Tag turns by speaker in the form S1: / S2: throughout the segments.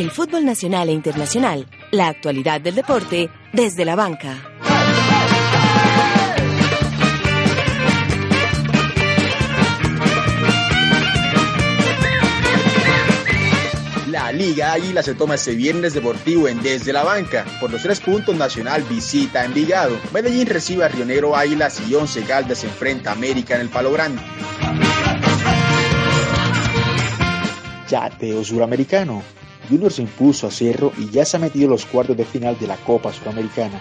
S1: El fútbol nacional e internacional, la actualidad del deporte desde la banca.
S2: La Liga Águila se toma este viernes deportivo en Desde la Banca. Por los tres puntos, Nacional visita Envigado. Medellín recibe a Río Negro Águilas y Once Caldas se enfrenta a América en el Palo Grande. Yateo Suramericano. Junior se impuso a Cerro y ya se ha metido en los cuartos de final de la Copa Suramericana.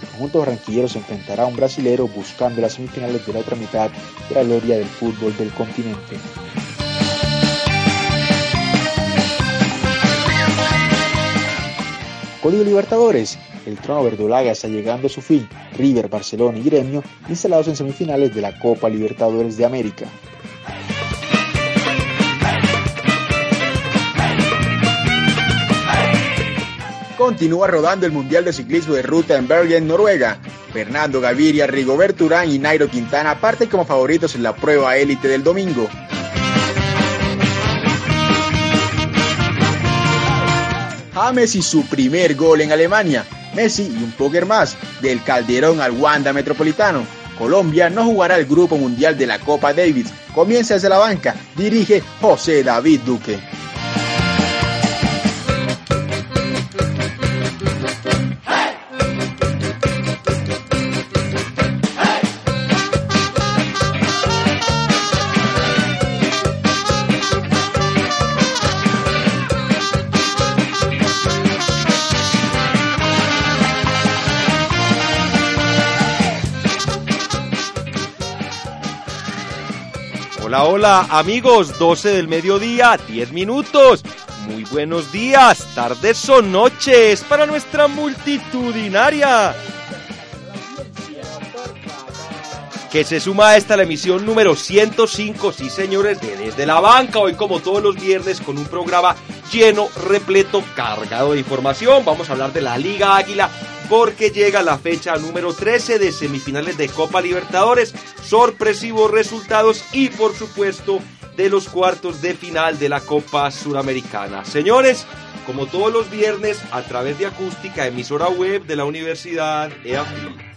S2: El conjunto barranquillero se enfrentará a un brasilero buscando las semifinales de la otra mitad de la gloria del fútbol del continente. Código Libertadores. El trono verdolaga está llegando a su fin. River, Barcelona y Gremio instalados en semifinales de la Copa Libertadores de América. Continúa rodando el Mundial de Ciclismo de Ruta en Bergen, Noruega. Fernando Gaviria, Rigoberto Urán y Nairo Quintana parten como favoritos en la prueba élite del domingo. James y su primer gol en Alemania. Messi y un póker más, del Calderón al Wanda Metropolitano. Colombia no jugará el Grupo Mundial de la Copa Davis. Comienza desde la banca, dirige José David Duque.
S3: Amigos, 12 del mediodía, 10 minutos. Muy buenos días, tardes o noches para nuestra multitudinaria. Que se suma a esta la emisión número 105, sí señores, de Desde la Banca, hoy como todos los viernes con un programa lleno, repleto, cargado de información. Vamos a hablar de la Liga Águila porque llega la fecha número 13 de semifinales de Copa Libertadores, sorpresivos resultados y por supuesto de los cuartos de final de la Copa Suramericana. Señores, como todos los viernes, a través de acústica, emisora web de la Universidad EAFIL.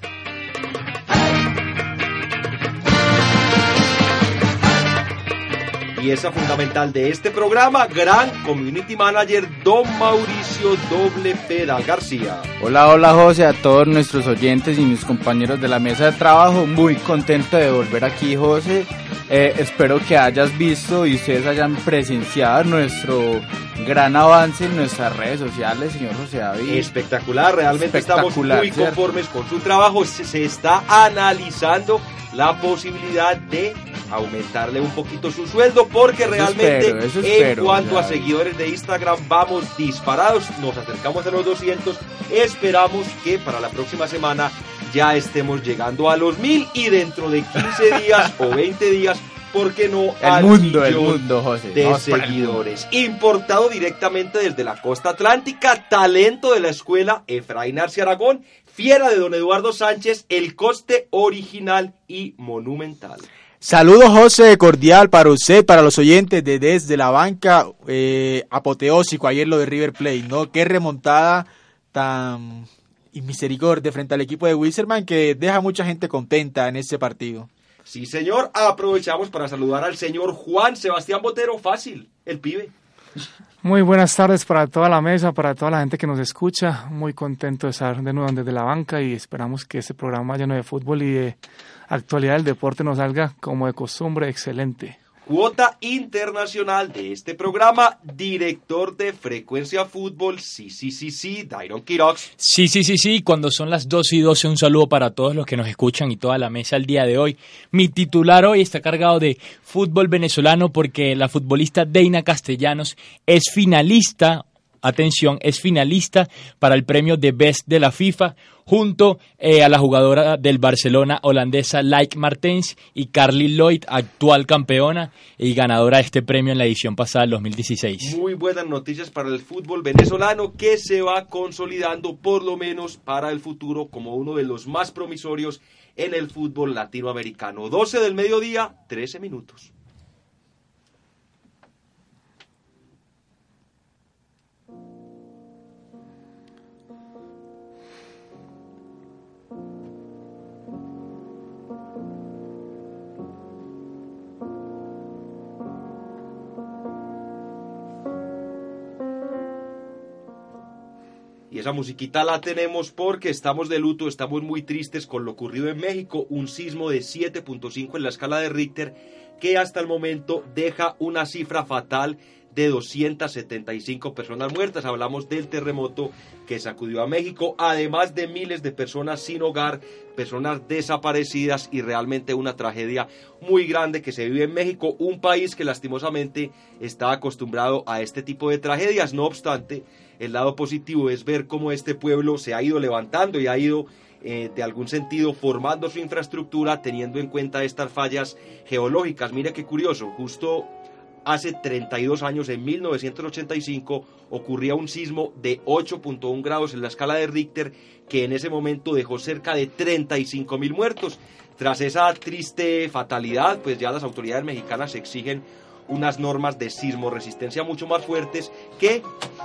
S3: Pieza fundamental de este programa, gran community manager Don Mauricio Doble Pedal García.
S4: Hola, hola José, a todos nuestros oyentes y mis compañeros de la mesa de trabajo. Muy contento de volver aquí, José. Eh, espero que hayas visto y ustedes hayan presenciado nuestro gran avance en nuestras redes sociales, señor José David.
S3: Espectacular, realmente
S4: Espectacular,
S3: estamos muy
S4: ¿cierto?
S3: conformes con su trabajo. Se, se está analizando la posibilidad de aumentarle un poquito su sueldo porque realmente
S4: espero,
S3: en cuanto a seguidores de Instagram vamos disparados, nos acercamos a los 200, esperamos que para la próxima semana ya estemos llegando a los 1000 y dentro de 15 días o 20 días, ¿por qué no?
S4: El
S3: al
S4: mundo, el mundo, José.
S3: de
S4: Vamos
S3: seguidores. Importado directamente desde la costa atlántica, talento de la escuela Efraín Arce Aragón, fiera de don Eduardo Sánchez, el coste original y monumental.
S2: Saludos José, cordial para usted, para los oyentes de Desde la Banca, eh, apoteósico ayer lo de River Plate, ¿no? Qué remontada tan y misericordia frente al equipo de Wilserman que deja mucha gente contenta en ese partido.
S3: Sí, señor, aprovechamos para saludar al señor Juan Sebastián Botero, fácil, el pibe.
S5: Muy buenas tardes para toda la mesa, para toda la gente que nos escucha. Muy contento de estar de nuevo desde la banca y esperamos que este programa lleno de fútbol y de actualidad del deporte nos salga como de costumbre excelente.
S3: Cuota internacional de este programa, director de Frecuencia Fútbol, sí, sí, sí, sí, Dairon Quirox.
S6: Sí, sí, sí, sí, cuando son las 12 y 12, un saludo para todos los que nos escuchan y toda la mesa el día de hoy. Mi titular hoy está cargado de fútbol venezolano porque la futbolista Deina Castellanos es finalista, atención, es finalista para el premio de Best de la FIFA junto eh, a la jugadora del Barcelona holandesa Like Martens y Carly Lloyd, actual campeona y ganadora de este premio en la edición pasada del 2016.
S3: Muy buenas noticias para el fútbol venezolano que se va consolidando por lo menos para el futuro como uno de los más promisorios en el fútbol latinoamericano. 12 del mediodía, 13 minutos. Musiquita la tenemos porque estamos de luto, estamos muy tristes con lo ocurrido en México, un sismo de 7.5 en la escala de Richter que hasta el momento deja una cifra fatal de 275 personas muertas. Hablamos del terremoto que sacudió a México, además de miles de personas sin hogar, personas desaparecidas y realmente una tragedia muy grande que se vive en México, un país que lastimosamente está acostumbrado a este tipo de tragedias. No obstante, el lado positivo es ver cómo este pueblo se ha ido levantando y ha ido eh, de algún sentido formando su infraestructura teniendo en cuenta estas fallas geológicas. Mire qué curioso, justo hace 32 años, en 1985, ocurría un sismo de 8.1 grados en la escala de Richter que en ese momento dejó cerca de 35 mil muertos. Tras esa triste fatalidad, pues ya las autoridades mexicanas exigen unas normas de sismo resistencia mucho más fuertes que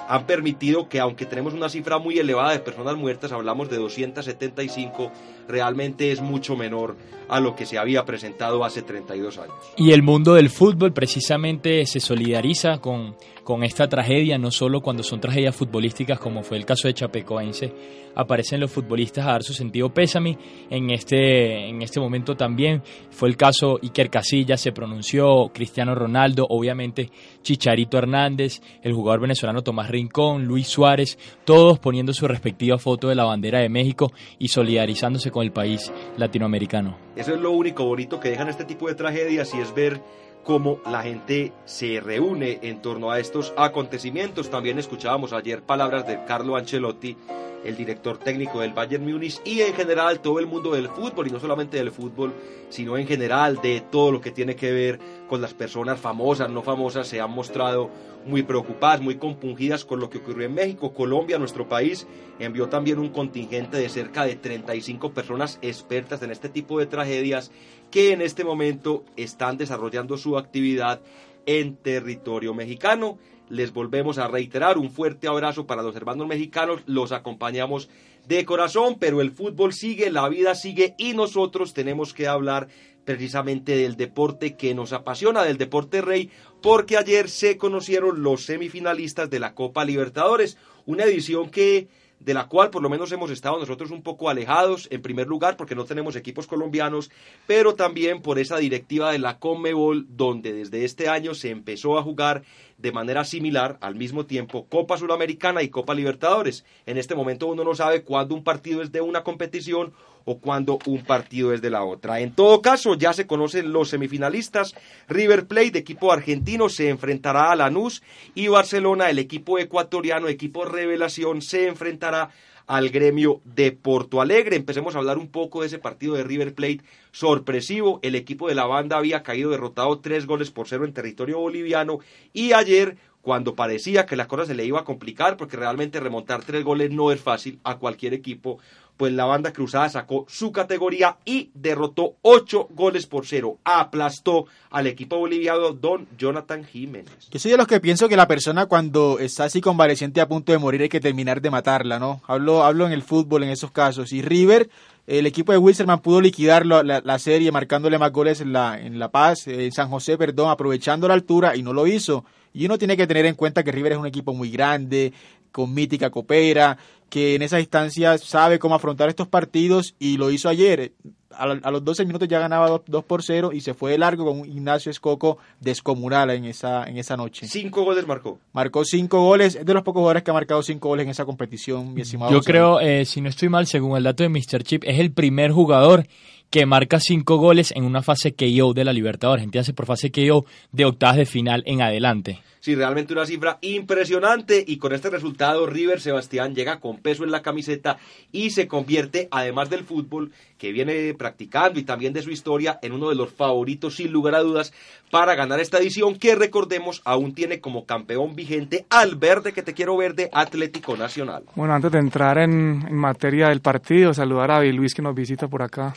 S3: han permitido que aunque tenemos una cifra muy elevada de personas muertas, hablamos de 275, realmente es mucho menor a lo que se había presentado hace 32 años.
S6: Y el mundo del fútbol precisamente se solidariza con, con esta tragedia, no solo cuando son tragedias futbolísticas como fue el caso de Chapecoense, aparecen los futbolistas a dar su sentido pésame. En este, en este momento también fue el caso Iker Casillas, se pronunció Cristiano Ronaldo, obviamente Chicharito Hernández, el jugador venezolano Tomás Rincón, Luis Suárez, todos poniendo su respectiva foto de la bandera de México y solidarizándose con el país latinoamericano.
S3: Eso es lo único bonito que dejan este tipo de tragedias y es ver cómo la gente se reúne en torno a estos acontecimientos. También escuchábamos ayer palabras de Carlo Ancelotti, el director técnico del Bayern Múnich y en general todo el mundo del fútbol y no solamente del fútbol, sino en general de todo lo que tiene que ver con las personas famosas, no famosas, se han mostrado muy preocupadas, muy compungidas con lo que ocurrió en México. Colombia, nuestro país, envió también un contingente de cerca de 35 personas expertas en este tipo de tragedias que en este momento están desarrollando su actividad en territorio mexicano. Les volvemos a reiterar un fuerte abrazo para los hermanos mexicanos, los acompañamos de corazón, pero el fútbol sigue, la vida sigue y nosotros tenemos que hablar precisamente del deporte que nos apasiona, del deporte rey, porque ayer se conocieron los semifinalistas de la Copa Libertadores, una edición que de la cual por lo menos hemos estado nosotros un poco alejados, en primer lugar porque no tenemos equipos colombianos, pero también por esa directiva de la Conmebol, donde desde este año se empezó a jugar de manera similar al mismo tiempo Copa Suramericana y Copa Libertadores. En este momento uno no sabe cuándo un partido es de una competición o cuando un partido es de la otra. En todo caso, ya se conocen los semifinalistas. River Plate, equipo argentino, se enfrentará a Lanús y Barcelona, el equipo ecuatoriano, equipo revelación, se enfrentará al gremio de Porto Alegre. Empecemos a hablar un poco de ese partido de River Plate sorpresivo. El equipo de la banda había caído derrotado tres goles por cero en territorio boliviano y ayer cuando parecía que la cosa se le iba a complicar, porque realmente remontar tres goles no es fácil a cualquier equipo, pues la banda cruzada sacó su categoría y derrotó ocho goles por cero. Aplastó al equipo boliviano Don Jonathan Jiménez.
S2: Yo soy de los que pienso que la persona cuando está así convaleciente a punto de morir hay que terminar de matarla, ¿no? Hablo, hablo en el fútbol en esos casos. Y River, el equipo de Wilstermann pudo liquidar la, la, serie marcándole más goles en La, en la Paz, en San José, perdón, aprovechando la altura y no lo hizo. Y uno tiene que tener en cuenta que River es un equipo muy grande, con mítica copera, que en esa instancia sabe cómo afrontar estos partidos y lo hizo ayer. A, los 12 minutos ya ganaba 2, por 0 y se fue de largo con un Ignacio Escoco descomunal en esa, en esa noche.
S3: Cinco goles marcó.
S2: Marcó cinco goles. Es de los pocos jugadores que ha marcado cinco goles en esa competición, mi estimado.
S6: Yo creo, eh, si no estoy mal, según el dato de Mr. Chip, es el primer jugador que marca cinco goles en una fase KO de la Libertadores. Entiéndase por fase KO de octavas de final en adelante.
S3: Sí, realmente una cifra impresionante y con este resultado River Sebastián llega con peso en la camiseta y se convierte, además del fútbol que viene practicando y también de su historia, en uno de los favoritos sin lugar a dudas para ganar esta edición que recordemos aún tiene como campeón vigente al verde que te quiero verde Atlético Nacional.
S5: Bueno, antes de entrar en, en materia del partido, saludar a Luis que nos visita por acá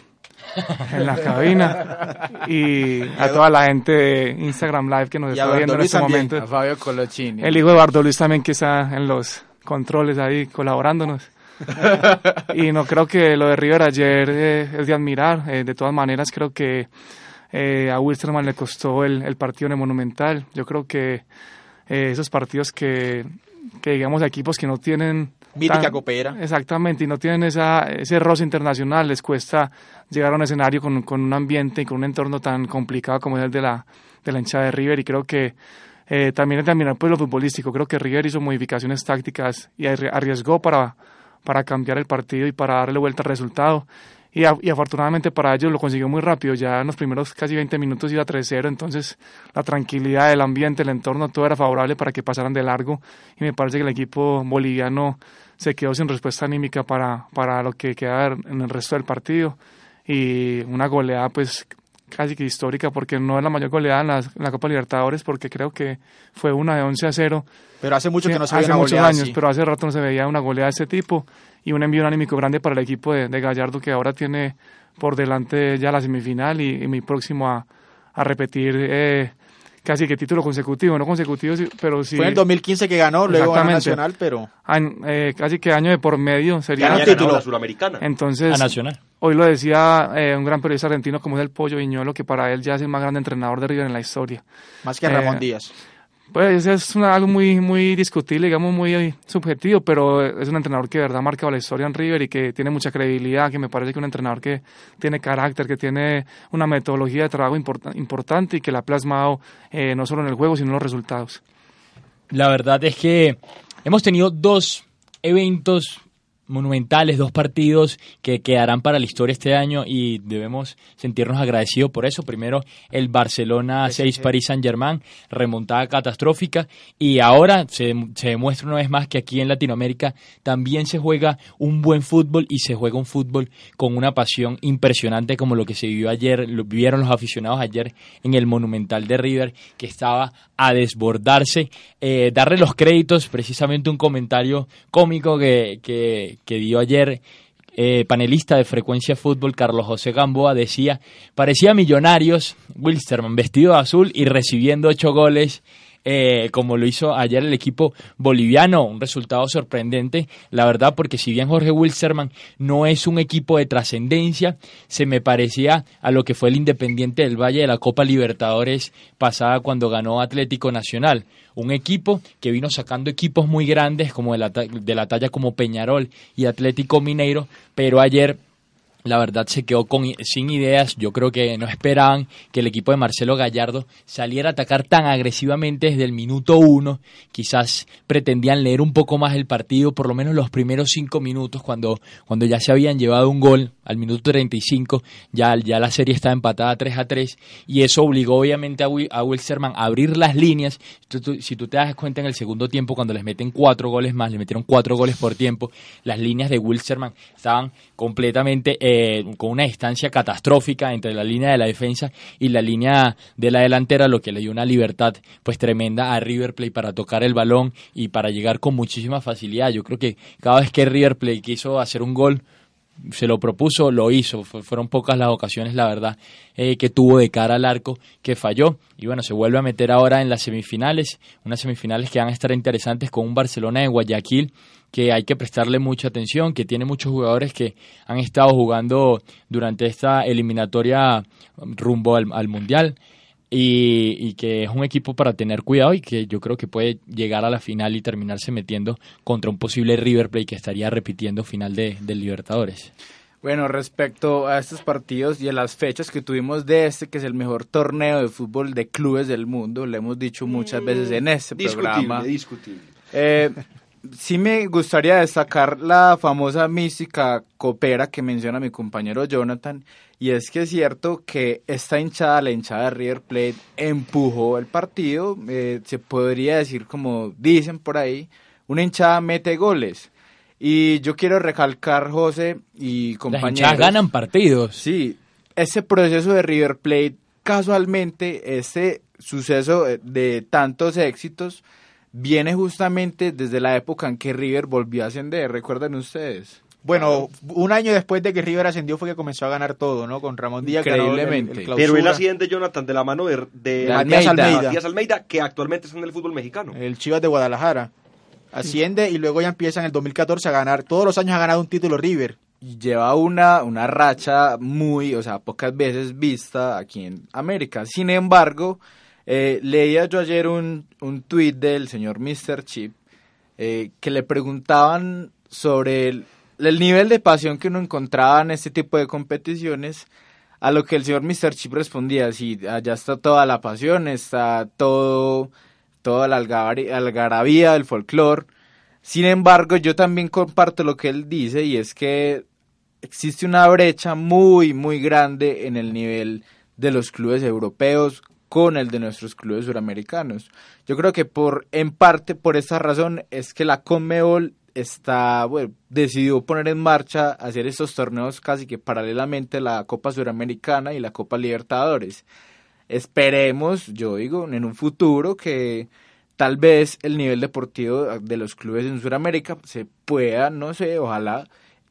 S5: en la cabina y a toda la gente de Instagram Live que nos está viendo en este momento.
S4: A Fabio Colocini.
S5: El hijo de Eduardo Luis también que está en los controles ahí colaborándonos. y no creo que lo de River ayer eh, es de admirar. Eh, de todas maneras creo que eh, a Wilstermann le costó el, el, partido en el Monumental. Yo creo que esos partidos que, que digamos equipos que no tienen
S2: Mítica
S5: tan-
S2: copera.
S5: Exactamente, y no tienen esa, ese roce internacional, les cuesta llegar a un escenario con, con un ambiente y con un entorno tan complicado como es el de la, de la hinchada de River, y creo que eh, también es de admirar pues, lo futbolístico, creo que River hizo modificaciones tácticas y arri- arriesgó para, para cambiar el partido y para darle vuelta al resultado. Y, a- y afortunadamente para ellos lo consiguió muy rápido, ya en los primeros casi 20 minutos iba 3-0, entonces la tranquilidad del ambiente, el entorno, todo era favorable para que pasaran de largo y me parece que el equipo boliviano se quedó sin respuesta anímica para, para lo que queda en el resto del partido. Y una goleada pues casi que histórica porque no es la mayor goleada en la, en la Copa Libertadores porque creo que fue una de 11 a 0
S2: Pero hace mucho que no se ve
S5: hace
S2: una
S5: muchos
S2: goleada
S5: años,
S2: así.
S5: pero hace rato no se veía una goleada de este tipo. Y un envío anímico grande para el equipo de, de Gallardo que ahora tiene por delante ya la semifinal y, y muy próximo a, a repetir eh, casi que título consecutivo, no consecutivo, pero sí
S2: Fue en el 2015 que ganó, luego ganó. Nacional, pero
S5: eh, casi que año de por medio sería
S2: Ganó título.
S3: la Suramericana.
S5: entonces
S6: A Nacional.
S5: hoy lo decía eh, un gran periodista argentino como es el Pollo Viñuelo que para él ya es el más grande entrenador de River en la historia
S2: más que Ramón
S5: Eh,
S2: Díaz.
S5: Pues es una- algo muy, muy discutible, digamos, muy eh, subjetivo, pero es un entrenador que de verdad ha marcado la historia en River y que tiene mucha credibilidad, que me parece que un entrenador que tiene carácter, que tiene una metodología de trabajo importa- importante y que la ha plasmado eh, no solo en el juego, sino en los resultados.
S6: La verdad es que hemos tenido dos eventos monumentales, dos partidos que quedarán para la historia este año y debemos sentirnos agradecidos por eso. Primero, el Barcelona 6 Paris Saint-Germain, remontada catastrófica y ahora se, se demuestra una vez más que aquí en Latinoamérica también se juega un buen fútbol y se juega un fútbol con una pasión impresionante como lo que se vivió ayer, lo vivieron los aficionados ayer en el Monumental de River que estaba a desbordarse. Eh, darle los créditos, precisamente un comentario cómico que, que, que dio ayer eh, panelista de Frecuencia Fútbol, Carlos José Gamboa, decía, parecía Millonarios, Wilstermann vestido de azul y recibiendo ocho goles eh, como lo hizo ayer el equipo boliviano, un resultado sorprendente, la verdad, porque si bien Jorge Wilstermann no es un equipo de trascendencia, se me parecía a lo que fue el Independiente del Valle de la Copa Libertadores pasada cuando ganó Atlético Nacional, un equipo que vino sacando equipos muy grandes como de la, de la talla como Peñarol y Atlético Mineiro, pero ayer la verdad se quedó con, sin ideas. Yo creo que no esperaban que el equipo de Marcelo Gallardo saliera a atacar tan agresivamente desde el minuto uno. Quizás pretendían leer un poco más el partido, por lo menos los primeros cinco minutos, cuando, cuando ya se habían llevado un gol al minuto 35, ya, ya la serie estaba empatada 3 a 3, y eso obligó obviamente a, Wi- a a abrir las líneas. Si tú te das cuenta en el segundo tiempo, cuando les meten cuatro goles más, le metieron cuatro goles por tiempo, las líneas de Wilstermann estaban completamente eh, con una distancia catastrófica entre la línea de la defensa y la línea de la delantera, lo que le dio una libertad pues tremenda a River Plate para tocar el balón y para llegar con muchísima facilidad. Yo creo que cada vez que River Plate quiso hacer un gol, se lo propuso, lo hizo. Fu- Fueron pocas las ocasiones, la verdad, eh, que tuvo de cara al arco que falló. Y bueno, se vuelve a meter ahora en las semifinales, unas semifinales que van a estar interesantes con un Barcelona de Guayaquil que hay que prestarle mucha atención, que tiene muchos jugadores que han estado jugando durante esta eliminatoria rumbo al, al Mundial. Y, y que es un equipo para tener cuidado y que yo creo que puede llegar a la final y terminarse metiendo contra un posible River Plate que estaría repitiendo final de, del Libertadores.
S4: Bueno, respecto a estos partidos y a las fechas que tuvimos de este, que es el mejor torneo de fútbol de clubes del mundo, lo hemos dicho muchas veces en este
S3: Discutible,
S4: programa.
S3: discutible.
S4: Eh, sí me gustaría destacar la famosa mística copera que menciona mi compañero Jonathan, y es que es cierto que esta hinchada, la hinchada de River Plate, empujó el partido, eh, se podría decir como dicen por ahí, una hinchada mete goles. Y yo quiero recalcar, José y compañeros...
S6: ganan partidos.
S4: Sí, ese proceso de River Plate, casualmente, ese suceso eh, de tantos éxitos, viene justamente desde la época en que River volvió a ascender, ¿recuerdan ustedes?
S2: Bueno, un año después de que River ascendió fue que comenzó a ganar todo, ¿no? Con Ramón Díaz ganó el- el
S4: Increíblemente.
S3: Pero él asciende, Jonathan, de la mano de, de
S4: De
S2: Matías
S4: Almeida.
S3: Matías Almeida, que actualmente está en el fútbol mexicano.
S2: el Chivas de Guadalajara. Asciende y luego ya empieza en el 2014 a ganar. Todos los años ha ganado un título River.
S4: Lleva una, una racha muy, o sea, pocas veces vista aquí en América. Sin embargo, eh, leía yo ayer un, un tuit del señor Mr. Chip eh, que le preguntaban sobre el, el nivel de pasión que uno encontraba en este tipo de competiciones, a lo que el señor Mr. Chip respondía, sí, allá está toda la pasión, está todo, toda la algar- algarabía del folclore. Sin embargo, yo también comparto lo que él dice y es que existe una brecha muy, muy grande en el nivel de los clubes europeos con el de nuestros clubes suramericanos. Yo creo que por en parte por esta razón es que la Conmebol está bueno, decidió poner en marcha hacer estos torneos casi que paralelamente la Copa Suramericana y la Copa Libertadores. Esperemos, yo digo, en un futuro que tal vez el nivel deportivo de los clubes en Sudamérica se pueda, no sé, ojalá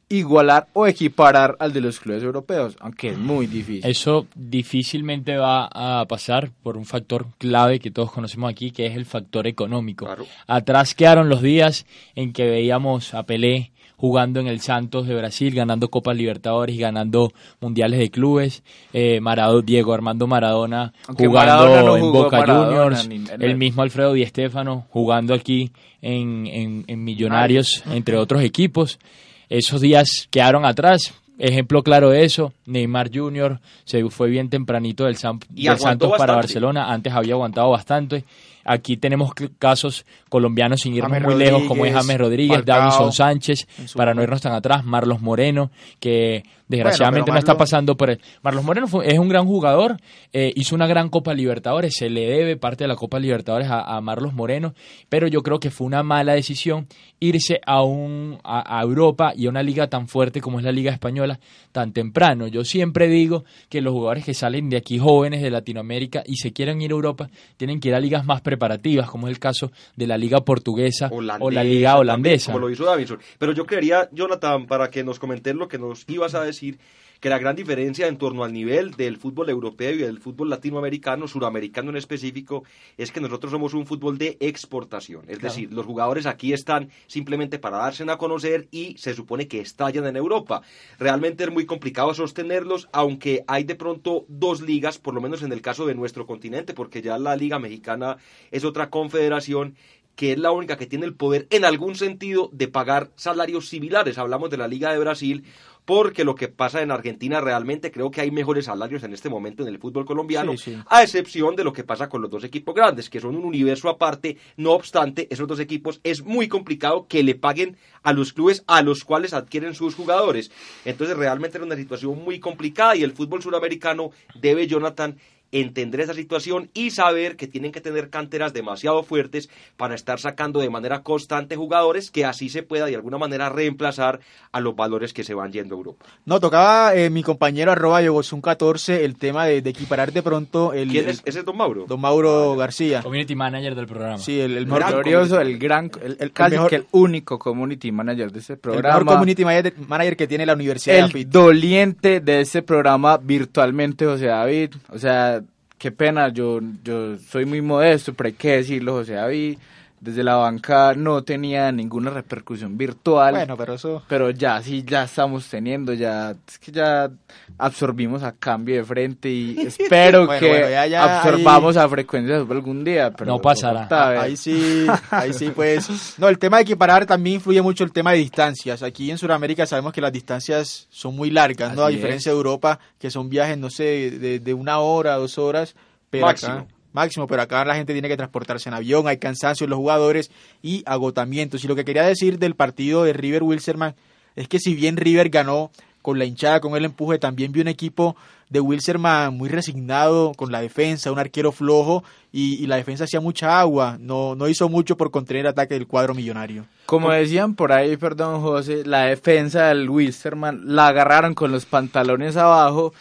S4: igualar o equiparar al de los clubes europeos, aunque es muy difícil.
S6: Eso difícilmente va a pasar por un factor clave que todos conocemos aquí, que es el factor económico.
S3: Claro.
S6: Atrás quedaron los días en que veíamos a Pelé jugando en el Santos de Brasil, ganando Copas Libertadores y ganando Mundiales de Clubes, eh, Marado, Diego Armando Maradona
S4: Aunque
S6: jugando
S4: Maradona no
S6: en Boca
S4: Maradona
S6: Juniors,
S4: ni- en
S6: el
S4: el-
S6: mismo Alfredo Di Stéfano jugando aquí en, en- en Millonarios, entre otros equipos. Esos días quedaron atrás. Ejemplo claro de eso, Neymar Jr. se fue bien tempranito del,
S3: Y
S6: del Santos para
S3: bastante.
S6: Barcelona, antes había aguantado bastante. Aquí tenemos casos colombianos sin irnos
S2: James
S6: muy lejos, como es James Rodríguez,
S2: Falcao,
S6: Davinson Sánchez, para no irnos tan atrás, Marlos Moreno, que desgraciadamente no está pasando por el... Marlos Moreno fue- es un gran jugador, eh, hizo una gran Copa Libertadores, se le debe parte de la Copa Libertadores a, a Marlos Moreno, pero yo creo que fue una mala decisión irse a, un, a, a Europa y a una liga tan fuerte como es la Liga Española tan temprano. Yo siempre digo que los jugadores que salen de aquí jóvenes de Latinoamérica y se quieren ir a Europa tienen que ir a ligas más preparativas, como es el caso de la Liga Portuguesa o la
S3: Holandesa
S6: Liga
S3: también,
S6: Holandesa.
S3: como lo hizo Davinson. Pero yo creería, Jonathan, para que nos comentes lo que nos ibas a decir, que la gran diferencia en torno al nivel del fútbol europeo y del fútbol latinoamericano, suramericano en específico, es que nosotros somos un fútbol de exportación. Es decir, los jugadores aquí están simplemente para darse a conocer y se supone que estallan en Europa. Realmente es muy complicado sostenerlos, aunque hay de pronto dos ligas, por lo menos en el caso de nuestro continente, porque ya la Liga Mexicana es otra confederación que es la única que tiene el poder en algún sentido de pagar salarios similares. Hablamos de la Liga de Brasil, porque lo que pasa en Argentina realmente creo que hay mejores salarios en este momento en el fútbol colombiano,
S2: Sí, sí.
S3: a excepción de lo que pasa con los dos equipos grandes, que son un universo aparte. No obstante, esos dos equipos es muy complicado que le paguen a los clubes a los cuales adquieren sus jugadores. Entonces realmente era una situación muy complicada y el fútbol suramericano debe, Jonathan, entender esa situación y saber que tienen que tener canteras demasiado fuertes para estar sacando de manera constante jugadores que así se pueda de alguna manera reemplazar a los valores que se van yendo a Europa.
S2: No, tocaba eh, mi compañero arroba Yogosun 14 el tema de, de equiparar de pronto el,
S3: ¿Quién
S2: el-
S3: es? ¿Ese es Don Mauro?
S2: don Mauro García.
S6: Community Manager del programa.
S2: Sí, el, el
S4: El
S2: mejor,
S4: glorioso, el gran, el, el casi
S2: mejor-
S4: que el único community manager de este
S2: el
S4: programa.
S2: mejor community manager, manager que tiene la Universidad de
S4: el doliente de este programa virtualmente, José David. O sea, qué pena, yo, yo soy muy modesto, pero hay que decirlo, José David. Desde la banca no tenía ninguna repercusión virtual.
S2: Bueno, pero eso...
S4: pero ya sí, ya estamos teniendo, ya, es que ya absorbimos a cambio de frente y espero
S2: Bueno,
S4: que
S2: bueno, ya- ya
S4: absorbamos a frecuencia algún día. Pero
S6: No pasará.
S4: ver.
S2: Ahí sí, ahí sí, pues. No, el tema de equiparar también influye mucho el tema de distancias. Aquí en Sudamérica sabemos que las distancias son muy largas, ¿no? A diferencia de Europa, que son viajes, no sé, de, de una hora, dos horas. Pero
S3: Máximo.
S2: Acá, máximo, pero acá la gente tiene que transportarse en avión, hay cansancio en los jugadores y agotamientos. Y lo que quería decir del partido de River Wilserman es que si bien River ganó con la hinchada, con el empuje, también vi un equipo de Wilserman muy resignado con la defensa, un arquero flojo y, y la defensa hacía mucha agua, no, no hizo mucho por contener el ataque del cuadro millonario.
S4: Como decían por ahí, perdón José, la defensa del Wisterman la agarraron con los pantalones abajo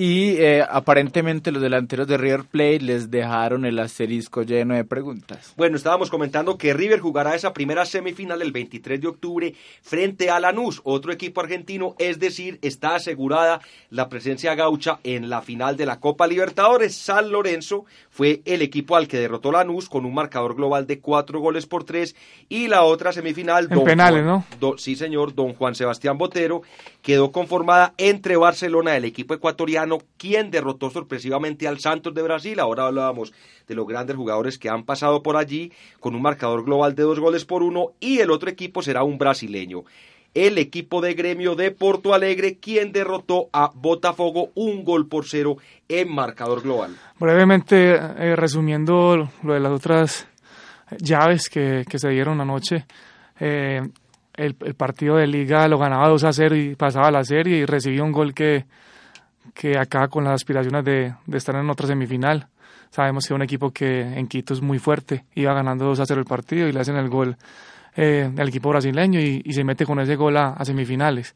S4: y eh, aparentemente los delanteros de River Plate les dejaron el asterisco lleno de preguntas.
S3: Bueno, estábamos comentando que River jugará esa primera semifinal el 23 de octubre frente a Lanús, otro equipo argentino, es decir, está asegurada la presencia gaucha en la final de la Copa Libertadores. San Lorenzo fue el equipo al que derrotó Lanús con un marcador global de cuatro goles por tres y la otra semifinal...
S5: En penales,
S3: Juan-
S5: ¿no?
S3: do- sí, señor, don Juan Sebastián Botero quedó conformada entre Barcelona, el equipo ecuatoriano, Belgrano, quien derrotó sorpresivamente al Santos de Brasil. Ahora hablábamos de los grandes jugadores que han pasado por allí con un marcador global de dos goles por uno y el otro equipo será un brasileño el equipo de gremio de Porto Alegre, quien derrotó a Botafogo un gol por cero en marcador global.
S5: Brevemente, eh, resumiendo lo de las otras llaves que, se dieron anoche, eh, el, partido de liga lo ganaba 2 a 0 y pasaba la serie y recibió un gol que, que acaba con las aspiraciones de, de estar en otra semifinal. Sabemos que un equipo que en Quito es muy fuerte, iba ganando 2 a 0 el partido y le hacen el gol eh, el equipo brasileño y, se mete con ese gol a, semifinales.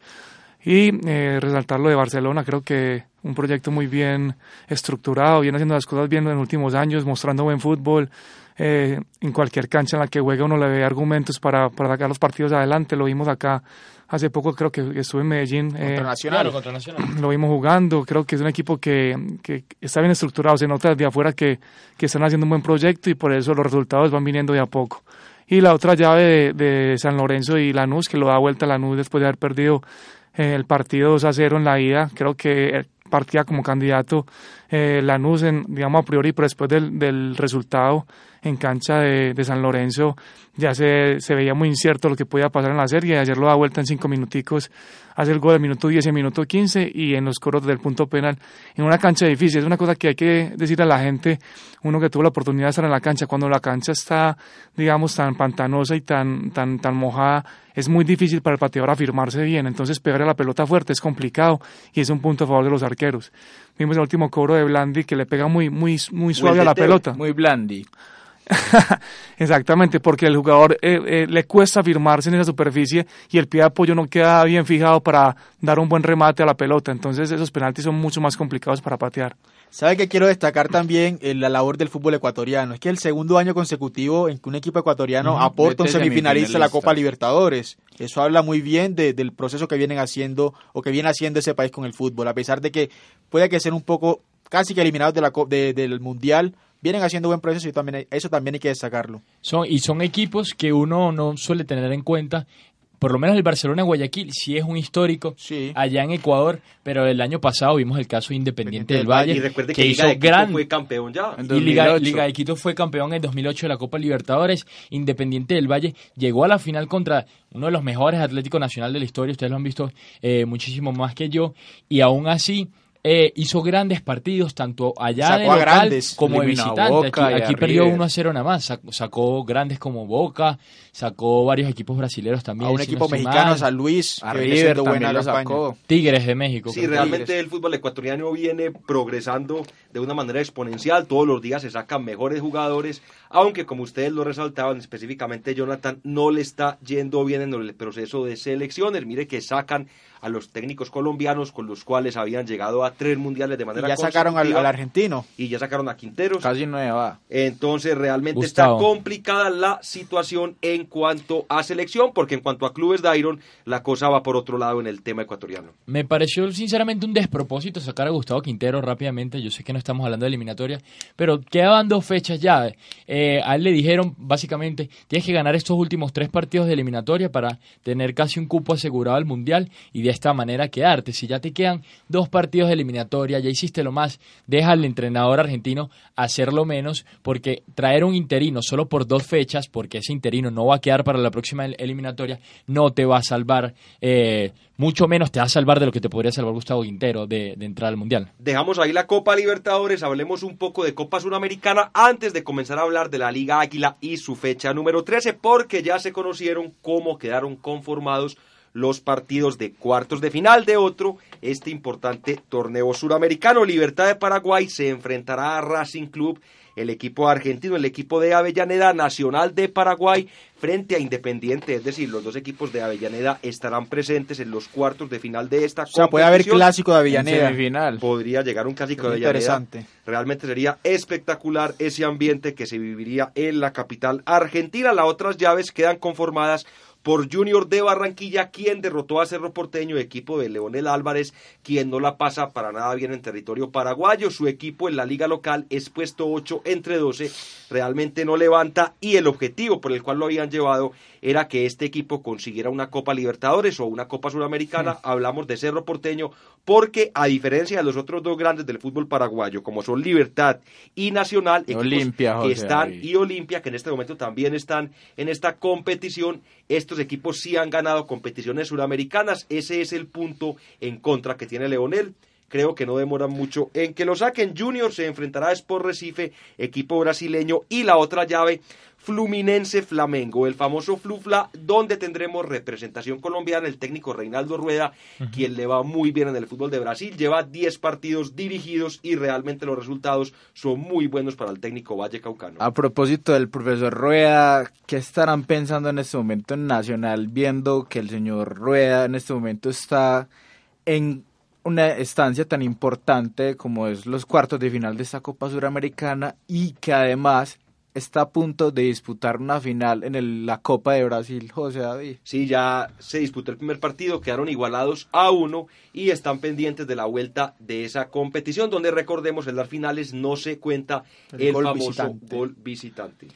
S5: Y eh, resaltar lo de Barcelona, creo que un proyecto muy bien estructurado, viene haciendo las cosas bien en los últimos años, mostrando buen fútbol. Eh, en cualquier cancha en la que juega uno le ve argumentos para, para sacar los partidos adelante. Lo vimos acá hace poco, creo que estuve en Medellín.
S6: Eh, Nacional.
S5: Lo vimos jugando. Creo que es un equipo que, que está bien estructurado. Se nota de afuera que, que están haciendo un buen proyecto y por eso los resultados van viniendo de a poco. Y la otra llave de, San Lorenzo y Lanús, que lo da vuelta a Lanús después de haber perdido eh, el partido 2 a 0 en la ida. Creo que partía como candidato eh, Lanús, en, digamos a priori, pero después del, del resultado en cancha de, de San Lorenzo ya se, se, veía muy incierto lo que podía pasar en la serie. Ayer lo da vuelta en cinco minuticos, hace el gol del minuto 10 y minuto 15 y en los coros del punto penal en una cancha difícil. Es una cosa que hay que decir a la gente, uno que tuvo la oportunidad de estar en la cancha, cuando la cancha está, digamos, tan pantanosa y tan, tan, tan mojada, es muy difícil para el pateador afirmarse bien. Entonces pegarle a la pelota fuerte es complicado y es un punto a favor de los arqueros. Vimos el último cobro de Blandi que le pega muy, muy, muy suave a la pelota.
S4: Muy Blandi.
S5: Exactamente, porque el jugador eh, eh, le cuesta firmarse en esa superficie y el pie de apoyo no queda bien fijado para dar un buen remate a la pelota. Entonces esos penaltis son mucho más complicados para patear.
S2: ¿Sabe que quiero destacar también en la labor del fútbol ecuatoriano? Es que el segundo año consecutivo en que un equipo ecuatoriano aporta un semifinalista a la Copa Libertadores. Eso habla muy bien del proceso que vienen haciendo o que viene haciendo ese país con el fútbol, a pesar de que puede que ser un poco casi que eliminados de la, del Mundial, vienen haciendo buen proceso y también eso también hay que destacarlo.
S6: Son, y son equipos que uno no suele tener en cuenta. Por lo menos el Barcelona Guayaquil sí es un histórico allá en Ecuador, pero el año pasado vimos el caso Independiente del Valle.
S3: Y recuerde que, Liga de Quito fue campeón ya.
S6: y Liga, Liga, de Quito fue campeón en 2008 de la Copa Libertadores. Independiente del Valle llegó a la final contra uno de los mejores Atlético Nacional de la historia. Ustedes lo han visto eh, muchísimo más que yo. Y aún así eh, hizo grandes partidos, tanto allá de local como de visitante. aquí, perdió 1 a 0 nada más. Sacó, grandes como Boca, sacó varios equipos brasileños también.
S2: A un equipo mexicano, San Luis,
S6: a River buena lo sacó. Tigres de México.
S3: Sí, realmente el fútbol ecuatoriano viene progresando de una manera exponencial. Todos los días se sacan mejores jugadores, aunque como ustedes lo resaltaban, específicamente Jonathan, no le está yendo bien en el proceso de selecciones. Mire que sacan a los técnicos colombianos con los cuales habían llegado a tres mundiales de manera
S2: y ya sacaron al, argentino.
S3: y ya sacaron a Quinteros.
S4: Casi nueva
S3: entonces realmente está complicada la situación en cuanto a selección porque en cuanto a clubes de Iron la cosa va por otro lado en el tema ecuatoriano.
S6: Me pareció sinceramente un despropósito sacar a Gustavo Quintero rápidamente. Yo sé que no estamos hablando de eliminatoria pero quedaban dos fechas ya. Eh, a él le dijeron básicamente tienes que ganar estos últimos tres partidos de eliminatoria para tener casi un cupo asegurado al mundial y de esta manera quedarte. Si ya te quedan dos partidos de eliminatoria, ya hiciste lo más, deja al entrenador argentino hacerlo menos, porque traer un interino solo por dos fechas, porque ese interino no va a quedar para la próxima eliminatoria, no te va a salvar, eh, mucho menos te va a salvar de lo que te podría salvar Gustavo Quintero de, de entrar al Mundial.
S3: Dejamos ahí la Copa Libertadores, hablemos un poco de Copa Sudamericana antes de comenzar a hablar de la Liga Águila y su fecha número 13, porque ya se conocieron cómo quedaron conformados los partidos de cuartos de final de otro, este importante torneo suramericano. Libertad de Paraguay se enfrentará a Racing Club, el equipo argentino, el equipo de Avellaneda Nacional de Paraguay frente a Independiente, es decir, los dos equipos de Avellaneda estarán presentes en los cuartos de final de esta
S2: o puede haber clásico de Avellaneda.
S3: Final. Podría llegar un clásico de Avellaneda. Interesante. Realmente sería espectacular ese ambiente que se viviría en la capital argentina. Las otras llaves quedan conformadas por Junior de Barranquilla, quien derrotó a Cerro Porteño, equipo de Leonel Álvarez, quien no la pasa para nada bien en territorio paraguayo. Su equipo en la liga local es puesto 8 entre 12, realmente no levanta y el objetivo por el cual lo habían llevado era que este equipo consiguiera una Copa Libertadores o una Copa Suramericana. Hablamos de Cerro Porteño porque a diferencia de los otros dos grandes del fútbol paraguayo, como son Libertad y Nacional,
S4: Olimpia,
S3: que están
S4: David.
S3: y Olimpia, que en este momento también están en esta competición, estos equipos sí han ganado competiciones suramericanas, ese es el punto en contra que tiene Leonel. Creo que no demoran mucho en que lo saquen. Junior se enfrentará a Sport Recife, equipo brasileño, y la otra llave, Fluminense Flamengo, el famoso Flufla, donde tendremos representación colombiana, el técnico Reinaldo Rueda, quien le va muy bien en el fútbol de Brasil, lleva 10 partidos dirigidos y realmente los resultados son muy buenos para el técnico Valle Caucano.
S4: A propósito del profesor Rueda, ¿qué estarán pensando en este momento en Nacional viendo que el señor Rueda en este momento está en una estancia tan importante como es los cuartos de final de esta Copa Suramericana y que además está a punto de disputar una final en el- la Copa de Brasil, José David?
S3: Sí, ya se disputó el primer partido, quedaron igualados a uno y están pendientes de la vuelta de esa competición, donde recordemos en las finales no se cuenta
S2: El
S3: el,
S2: gol
S3: famoso
S2: visitante.
S3: gol visitante.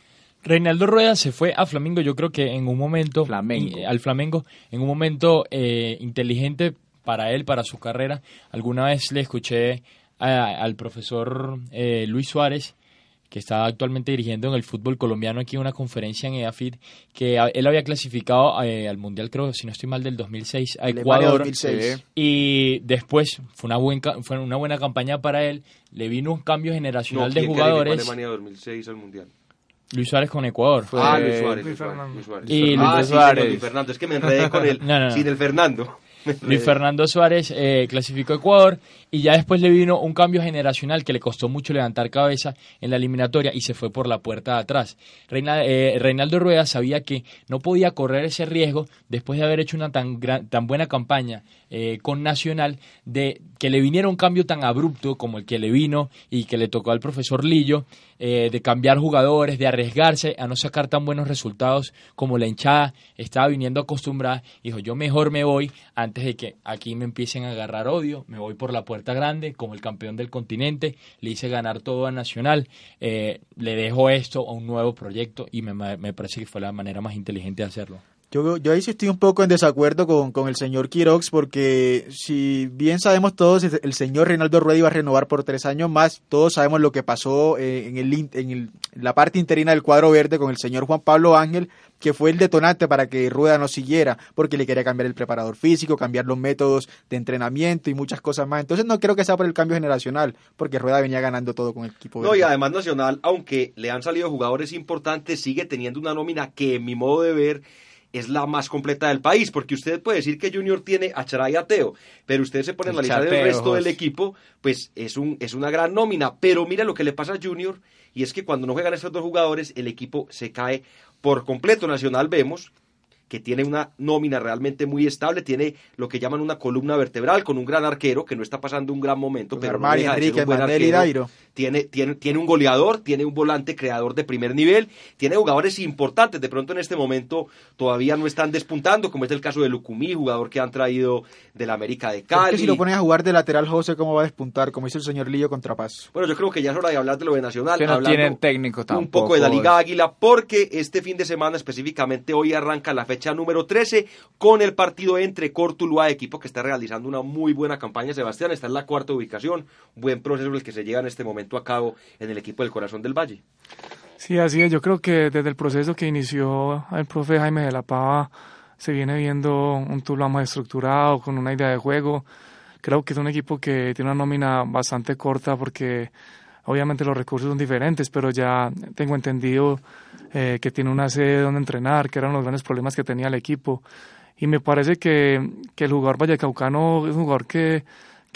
S6: Reinaldo Rueda se fue a Flamengo, yo creo que en un momento,
S4: Flamengo.
S6: y- al Flamengo, en un momento eh, inteligente para él, para su carrera. Alguna vez le escuché a- al profesor eh, Luis Suárez, que está actualmente dirigiendo en el fútbol colombiano aquí una conferencia en EAFIT, que a- él había clasificado eh, al Mundial, creo, si no estoy mal, del 2006 a Ecuador.
S2: 2006.
S6: Y después fue una, buen, fue una buena campaña para él. Le vino un cambio generacional de
S3: ¿quién calificó a
S6: jugadores.
S3: Alemania 2006 al Mundial.
S6: Luis Suárez con Ecuador.
S4: Fue-
S3: ah, Luis Suárez.
S5: Luis
S3: Luis Suárez,
S5: Fernando.
S3: Luis Suárez.
S6: Y
S3: ah,
S4: Luis
S3: sí,
S4: Suárez.
S3: señor, Luis Fernando. Es que me enredé con el,
S6: No, no, no.
S3: sin el Fernando.
S6: Luis Fernando Suárez eh, clasificó Ecuador y ya después le vino un cambio generacional que le costó mucho levantar cabeza en la eliminatoria y se fue por la puerta de atrás. Reina- eh, Reinaldo Rueda sabía que no podía correr ese riesgo después de haber hecho una tan, gran- tan buena campaña eh, con Nacional de que le viniera un cambio tan abrupto como el que le vino y que le tocó al profesor Lillo eh, de cambiar jugadores, de arriesgarse a no sacar tan buenos resultados como la hinchada estaba viniendo acostumbrada. Dijo, yo mejor me voy antes de que aquí me empiecen a agarrar odio, me voy por la puerta grande como el campeón del continente, le hice ganar todo a Nacional, eh, le dejo esto a un nuevo proyecto y me, me parece que fue la manera más inteligente de hacerlo.
S2: Yo, yo ahí sí estoy un poco en desacuerdo con, con el señor Quirox porque si bien sabemos todos, el señor Reinaldo Rueda iba a renovar por tres años más, todos sabemos lo que pasó eh, en, el, en el- la parte interina del cuadro verde con el señor Juan Pablo Ángel, que fue el detonante para que Rueda no siguiera, porque le quería cambiar el preparador físico, cambiar los métodos de entrenamiento y muchas cosas más. Entonces no creo que sea por el cambio generacional, porque Rueda venía ganando todo con el equipo
S3: No,
S2: verde.
S3: y además Nacional, aunque le han salido jugadores importantes, sigue teniendo una nómina que, en mi modo de ver, es la más completa del país, porque usted puede decir que Junior tiene a Charay y a Teo, pero usted se pone a analizar el resto del equipo, pues es, un, es una gran nómina, pero mira lo que le pasa a Junior, y es que cuando no juegan estos dos jugadores, el equipo se cae por completo. Nacional vemos que tiene una nómina realmente muy estable, tiene lo que llaman una columna vertebral con un gran arquero que no está pasando un gran momento, pero
S2: Armani,
S3: no deja de ser un buen arquero. Tiene, tiene, tiene un goleador, tiene un volante creador de primer nivel, tiene jugadores importantes. De pronto en este momento todavía no están despuntando, como es el caso de Lucumí, jugador que han traído del América de
S2: Es
S3: Cali.
S2: que si lo pones a jugar de lateral, José, ¿cómo va a despuntar? Como hizo el señor Lillo contra Paz.
S3: Bueno, yo creo que ya es hora de hablar de lo de Nacional.
S4: Que no tienen técnico
S3: Un
S4: tampoco.
S3: poco de la Liga Águila, porque este fin de semana, específicamente hoy, arranca la fecha número 13 con el partido entre Cortuluá, equipo que está realizando una muy buena campaña. Sebastián está en la cuarta ubicación. Buen proceso el que se llega en este momento a cabo en el equipo del Corazón del Valle.
S5: Sí, así es. Yo creo que desde el proceso que inició el profe Jaime de la Pava se viene viendo un Tuluá más estructurado, con una idea de juego. Creo que es un equipo que tiene una nómina bastante corta porque obviamente los recursos son diferentes, pero ya tengo entendido eh, que tiene una sede donde entrenar, que eran los grandes problemas que tenía el equipo. Y me parece que, que el jugador vallecaucano es un jugador que,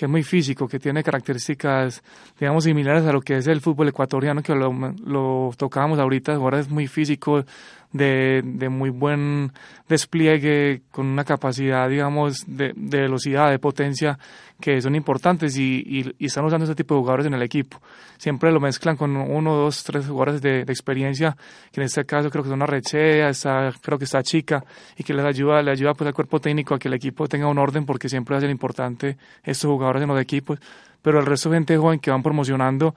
S5: que es muy físico, que tiene características, digamos, similares a lo que es el fútbol ecuatoriano, que lo, lo tocábamos ahorita, ahora es muy físico, de, de muy buen despliegue, con una capacidad, digamos, de, de velocidad, de potencia, que son importantes y, y, y están usando ese tipo de jugadores en el equipo. Siempre lo mezclan con uno, dos, tres jugadores de, de experiencia, que en este caso creo que son Arrechea, está, creo que está Chica, y que les ayuda, le ayuda pues al cuerpo técnico a que el equipo tenga un orden, porque siempre es importante estos jugadores en los equipos, pero el resto de gente joven que van promocionando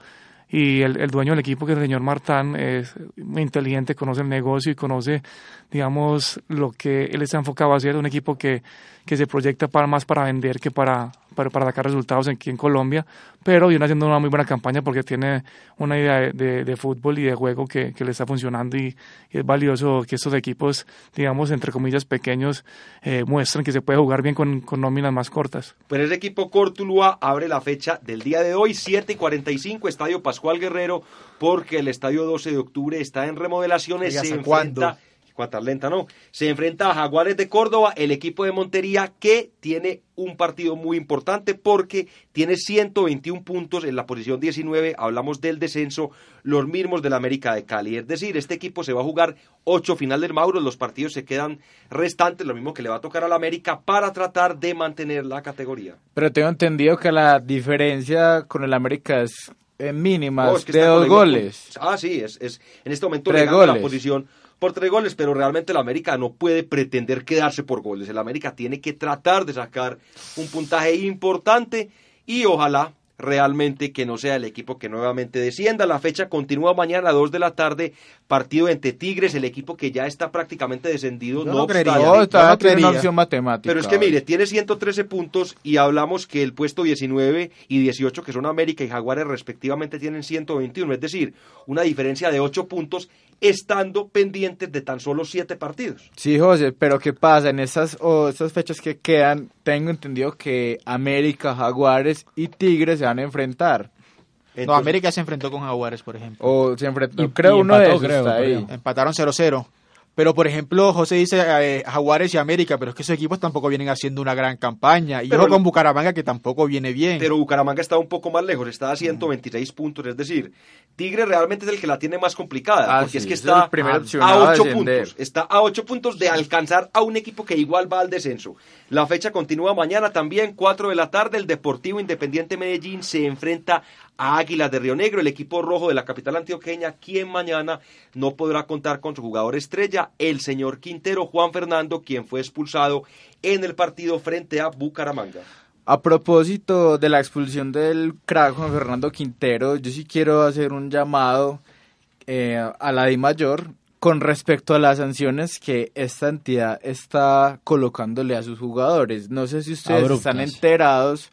S5: y el, el, dueño del equipo, que es el señor Martán, es muy inteligente, conoce el negocio y conoce, digamos, lo que él está enfocado a hacer, un equipo que, que se proyecta para, más para vender que para, para, para sacar resultados aquí en Colombia, pero viene haciendo una muy buena campaña porque tiene una idea de, de, fútbol y de juego que, que le está funcionando y, y, es valioso que estos equipos, digamos, entre comillas, pequeños, eh, muestren que se puede jugar bien con, con nóminas más cortas.
S3: Pues ese equipo Cortulúa abre la fecha del día de hoy, 7 y 45, Estadio Pascual Guerrero, porque el Estadio 12 de octubre está en remodelaciones.
S2: ¿Y se enfrenta
S3: lenta ¿no? Se enfrenta a Jaguares de Córdoba, el equipo de Montería, que tiene un partido muy importante porque tiene 121 puntos en la posición 19, hablamos del descenso, los mismos del América de Cali. Es decir, este equipo se va a jugar ocho finales Mauro, los partidos se quedan restantes, lo mismo que le va a tocar al América para tratar de mantener la categoría.
S4: Pero tengo entendido que la diferencia con el América es mínima, oh, es que de dos goles.
S3: Ah, sí, es, es en este momento le gana la posición por tres goles, pero realmente el América no puede pretender quedarse por goles. El América tiene que tratar de sacar un puntaje importante y ojalá realmente que no sea el equipo que nuevamente descienda. La fecha continúa mañana a 2 de la tarde, partido entre Tigres, el equipo que ya está prácticamente descendido.
S4: no, no creería, no, está, no una opción matemática.
S3: Pero es que mire, tiene 113 puntos y hablamos que el puesto 19 y 18, que son América y Jaguares respectivamente, tienen 121. Es decir, una diferencia de 8 puntos estando pendientes de tan solo 7 partidos.
S4: Sí, José, pero ¿qué pasa? En esas, oh, esas fechas que quedan, tengo entendido que América, Jaguares y Tigres se van a enfrentar.
S2: Entonces, no, América se enfrentó con Jaguares, por ejemplo.
S4: O se enfrentó, creo uno de esos creo, ahí.
S2: Empataron 0-0. Pero, por ejemplo, José dice eh, Jaguares y América, pero es que esos equipos tampoco vienen haciendo una gran campaña. Y pero, con Bucaramanga, que tampoco viene bien.
S3: Pero Bucaramanga está un poco más lejos, está a 126 mm. puntos. Es decir, Tigre realmente es el que la tiene más complicada.
S4: Ah,
S3: porque
S4: sí,
S3: es que está
S4: es
S3: a 8 puntos. Está a 8 puntos de alcanzar a un equipo que igual va al descenso. La fecha continúa mañana también, 4 de la tarde. El Deportivo Independiente Medellín se enfrenta a Águilas de Río Negro, el equipo rojo de la capital antioqueña, quien mañana no podrá contar con su jugador estrella, el señor Quintero Juan Fernando, quien fue expulsado en el partido frente a Bucaramanga.
S4: A propósito de la expulsión del crack Juan Fernando Quintero, yo sí quiero hacer un llamado eh, a la Di Mayor con respecto a las sanciones que esta entidad está colocándole a sus jugadores. No sé si ustedes
S6: Abruptas.
S4: están enterados,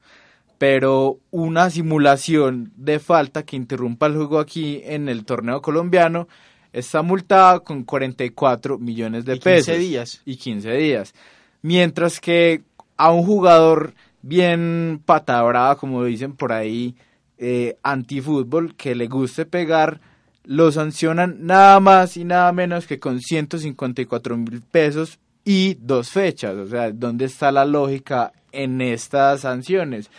S4: pero una simulación de falta que interrumpa el juego aquí en el torneo colombiano está multada con 44 millones de
S2: Y 15
S4: pesos.
S2: días.
S4: Y 15 días. Mientras que a un jugador bien pata brava, como dicen por ahí, eh, antifútbol, que le guste pegar, lo sancionan nada más y nada menos que con 154 mil pesos y dos fechas. O sea, ¿dónde está la lógica en estas sanciones?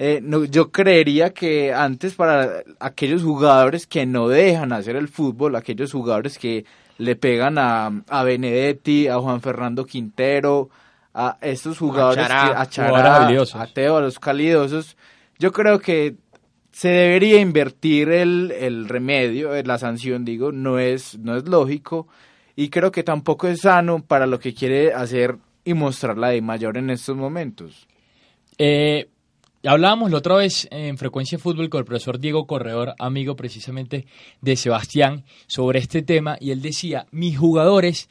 S4: Eh, no, yo creería que antes para aquellos jugadores que no dejan hacer el fútbol, aquellos jugadores que le pegan a, a Benedetti, a Juan Fernando Quintero, a estos jugadores,
S2: Chará,
S4: que- a Chará, a Teo, a los calidosos, yo creo que se debería invertir el, el remedio, eh, la sanción, digo, no es, no es lógico y creo que tampoco es sano para lo que quiere hacer y mostrar la de mayor en estos momentos.
S6: Eh, hablábamos la otra vez en Frecuencia Fútbol con el profesor Diego Corredor, amigo precisamente de Sebastián, sobre este tema, y él decía, mis jugadores,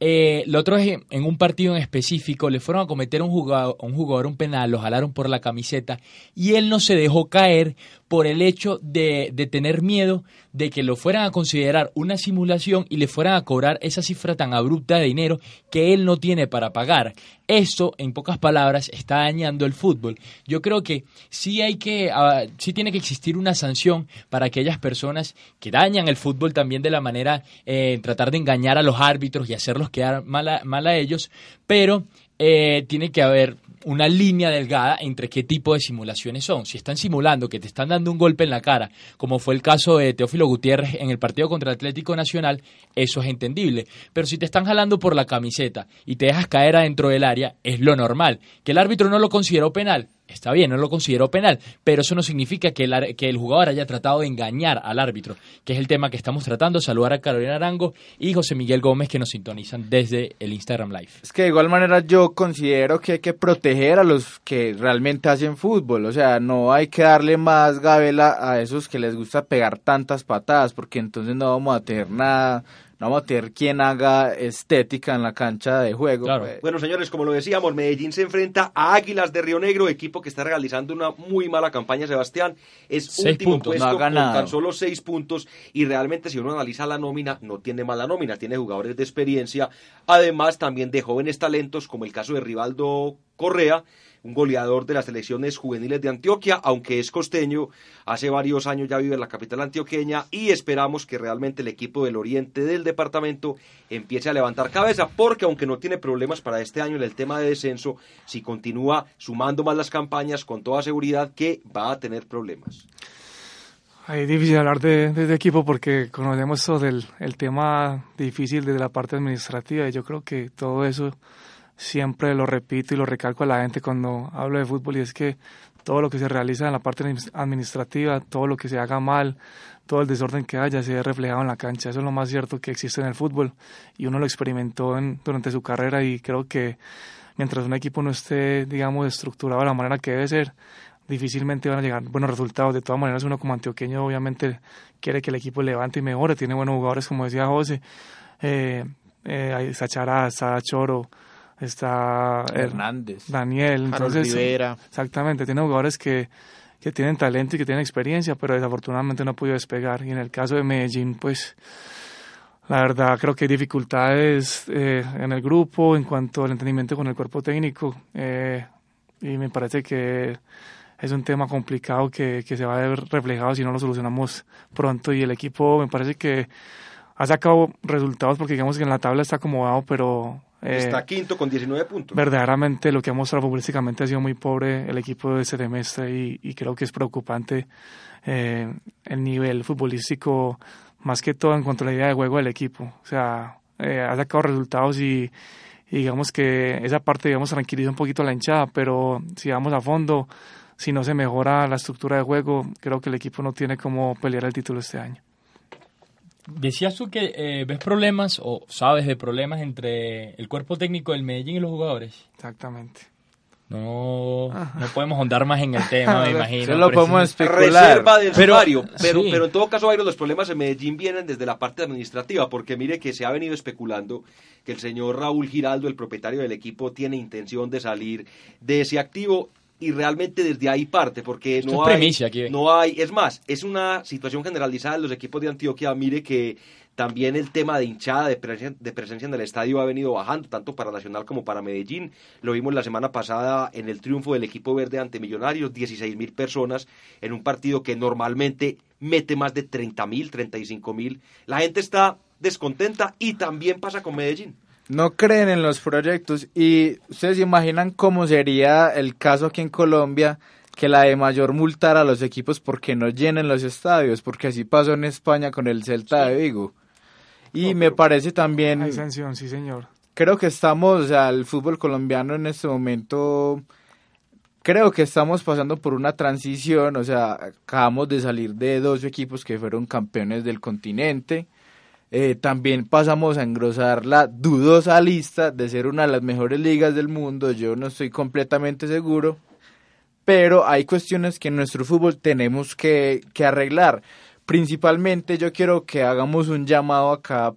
S6: eh, otra vez en- un partido en específico, le fueron a cometer un jugador, un jugador un penal, lo jalaron por la camiseta, y él no se dejó caer por el hecho de, de tener miedo de que lo fueran a considerar una simulación y le fueran a cobrar esa cifra tan abrupta de dinero que él no tiene para pagar. Esto, en pocas palabras, está dañando el fútbol. Yo creo que sí hay que, ah, sí tiene que existir una sanción para aquellas personas que dañan el fútbol también de la manera, eh, tratar de engañar a los árbitros y hacerlos quedar mal a, mal a ellos, pero eh, tiene que haber una línea delgada entre qué tipo de simulaciones son. Si están simulando que te están dando un golpe en la cara, como fue el caso de Teófilo Gutiérrez en el partido contra Atlético Nacional, eso es entendible. Pero si te están jalando por la camiseta y te dejas caer adentro del área, es lo normal. Que el árbitro no lo consideró penal, Está bien, no lo considero penal, pero eso no significa que el, que el jugador haya tratado de engañar al árbitro, que es el tema que estamos tratando. Saludar a Carolina Arango y José Miguel Gómez que nos sintonizan desde el Instagram Live.
S4: Es que de igual manera yo considero que hay que proteger a los que realmente hacen fútbol, o sea, no hay que darle más gabela a esos que les gusta pegar tantas patadas, porque entonces no vamos a tener nada no vamos a tener quien haga estética en la cancha de juego. Pues.
S3: Bueno, señores, como lo decíamos, Medellín se enfrenta a Águilas de Río Negro, equipo que está realizando una muy mala campaña, Sebastián. Es último puesto con tan solo seis puntos y realmente si uno analiza la nómina, no tiene mala nómina, tiene jugadores de experiencia, además también de jóvenes talentos, como el caso de Rivaldo Correa, un goleador de las selecciones juveniles de Antioquia, aunque es costeño, hace varios años ya vive en la capital antioqueña y esperamos que realmente el equipo del oriente del departamento empiece a levantar cabeza, porque aunque no tiene problemas para este año en el tema de descenso, si continúa sumando más las campañas, con toda seguridad que va a tener problemas.
S5: Es difícil hablar de, de, equipo porque conocemos todo el, el tema difícil desde la parte administrativa y yo creo que todo eso siempre lo repito y lo recalco a la gente cuando hablo de fútbol y es que todo lo que se realiza en la parte administrativa, todo lo que se haga mal, todo el desorden que haya se ve reflejado en la cancha. Eso es lo más cierto que existe en el fútbol y uno lo experimentó en, durante su carrera y creo que mientras un equipo no esté, digamos, estructurado de la manera que debe ser, difícilmente van a llegar buenos resultados. De todas maneras, uno como antioqueño obviamente quiere que el equipo levante y mejore. Tiene buenos jugadores, como decía José. Eh, eh, Choro, está
S4: Hernández,
S5: Daniel, entonces
S2: Rivera.
S5: exactamente, tiene jugadores que, que tienen talento y que tienen experiencia, pero desafortunadamente no ha podido despegar. Y en el caso de Medellín, pues la verdad creo que hay dificultades eh, en el grupo en cuanto al entendimiento con el cuerpo técnico eh, y me parece que es un tema complicado que, que se va a ver reflejado si no lo solucionamos pronto y el equipo me parece que ha sacado resultados porque digamos que en la tabla está acomodado, pero
S3: eh, Está quinto con 19 puntos.
S5: Verdaderamente lo que ha mostrado futbolísticamente ha sido muy pobre el equipo de ese semestre y, creo que es preocupante eh, el nivel futbolístico, más que todo en cuanto a la idea de juego del equipo. O sea, eh, ha sacado resultados y, digamos que esa parte, digamos, tranquiliza un poquito la hinchada, pero si vamos a fondo, si no se mejora la estructura de juego, creo que el equipo no tiene como pelear el título este año.
S6: Decías tú que eh, ves problemas o sabes de problemas entre el cuerpo técnico del Medellín y los jugadores.
S5: Exactamente.
S6: No, no podemos ahondar más en el tema, me imagino.
S4: Solo podemos especular.
S3: Reserva del pero, pero, pero en todo caso, los problemas en Medellín vienen desde la parte administrativa, porque mire que se ha venido especulando que el señor Raúl Giraldo, el propietario del equipo, tiene intención de salir de ese activo y realmente desde ahí parte, porque no hay, no hay, es más, es una situación generalizada en los equipos de Antioquia, mire que también el tema de hinchada, de presencia, de presencia en el estadio ha venido bajando, tanto para Nacional como para Medellín. Lo vimos la semana pasada en el triunfo del equipo verde ante Millonarios, 16 mil personas en un partido que normalmente mete más de 30 mil, 35 mil. La gente está descontenta y también pasa con Medellín
S4: no creen en los proyectos y ustedes imaginan cómo sería el caso aquí en Colombia que la de mayor multar a los equipos porque no llenen los estadios, porque así pasó en España con el Celta de Vigo. Y me parece también...
S5: Hay sanción, sí señor.
S4: Creo que estamos, o sea, el fútbol colombiano en este momento, creo que estamos pasando por una transición, o sea, acabamos de salir de dos equipos que fueron campeones del continente eh, también pasamos a engrosar la dudosa lista de ser una de las mejores ligas del mundo. Yo no estoy completamente seguro, pero hay cuestiones que en nuestro fútbol tenemos que, que arreglar. Principalmente yo quiero que hagamos un llamado acá.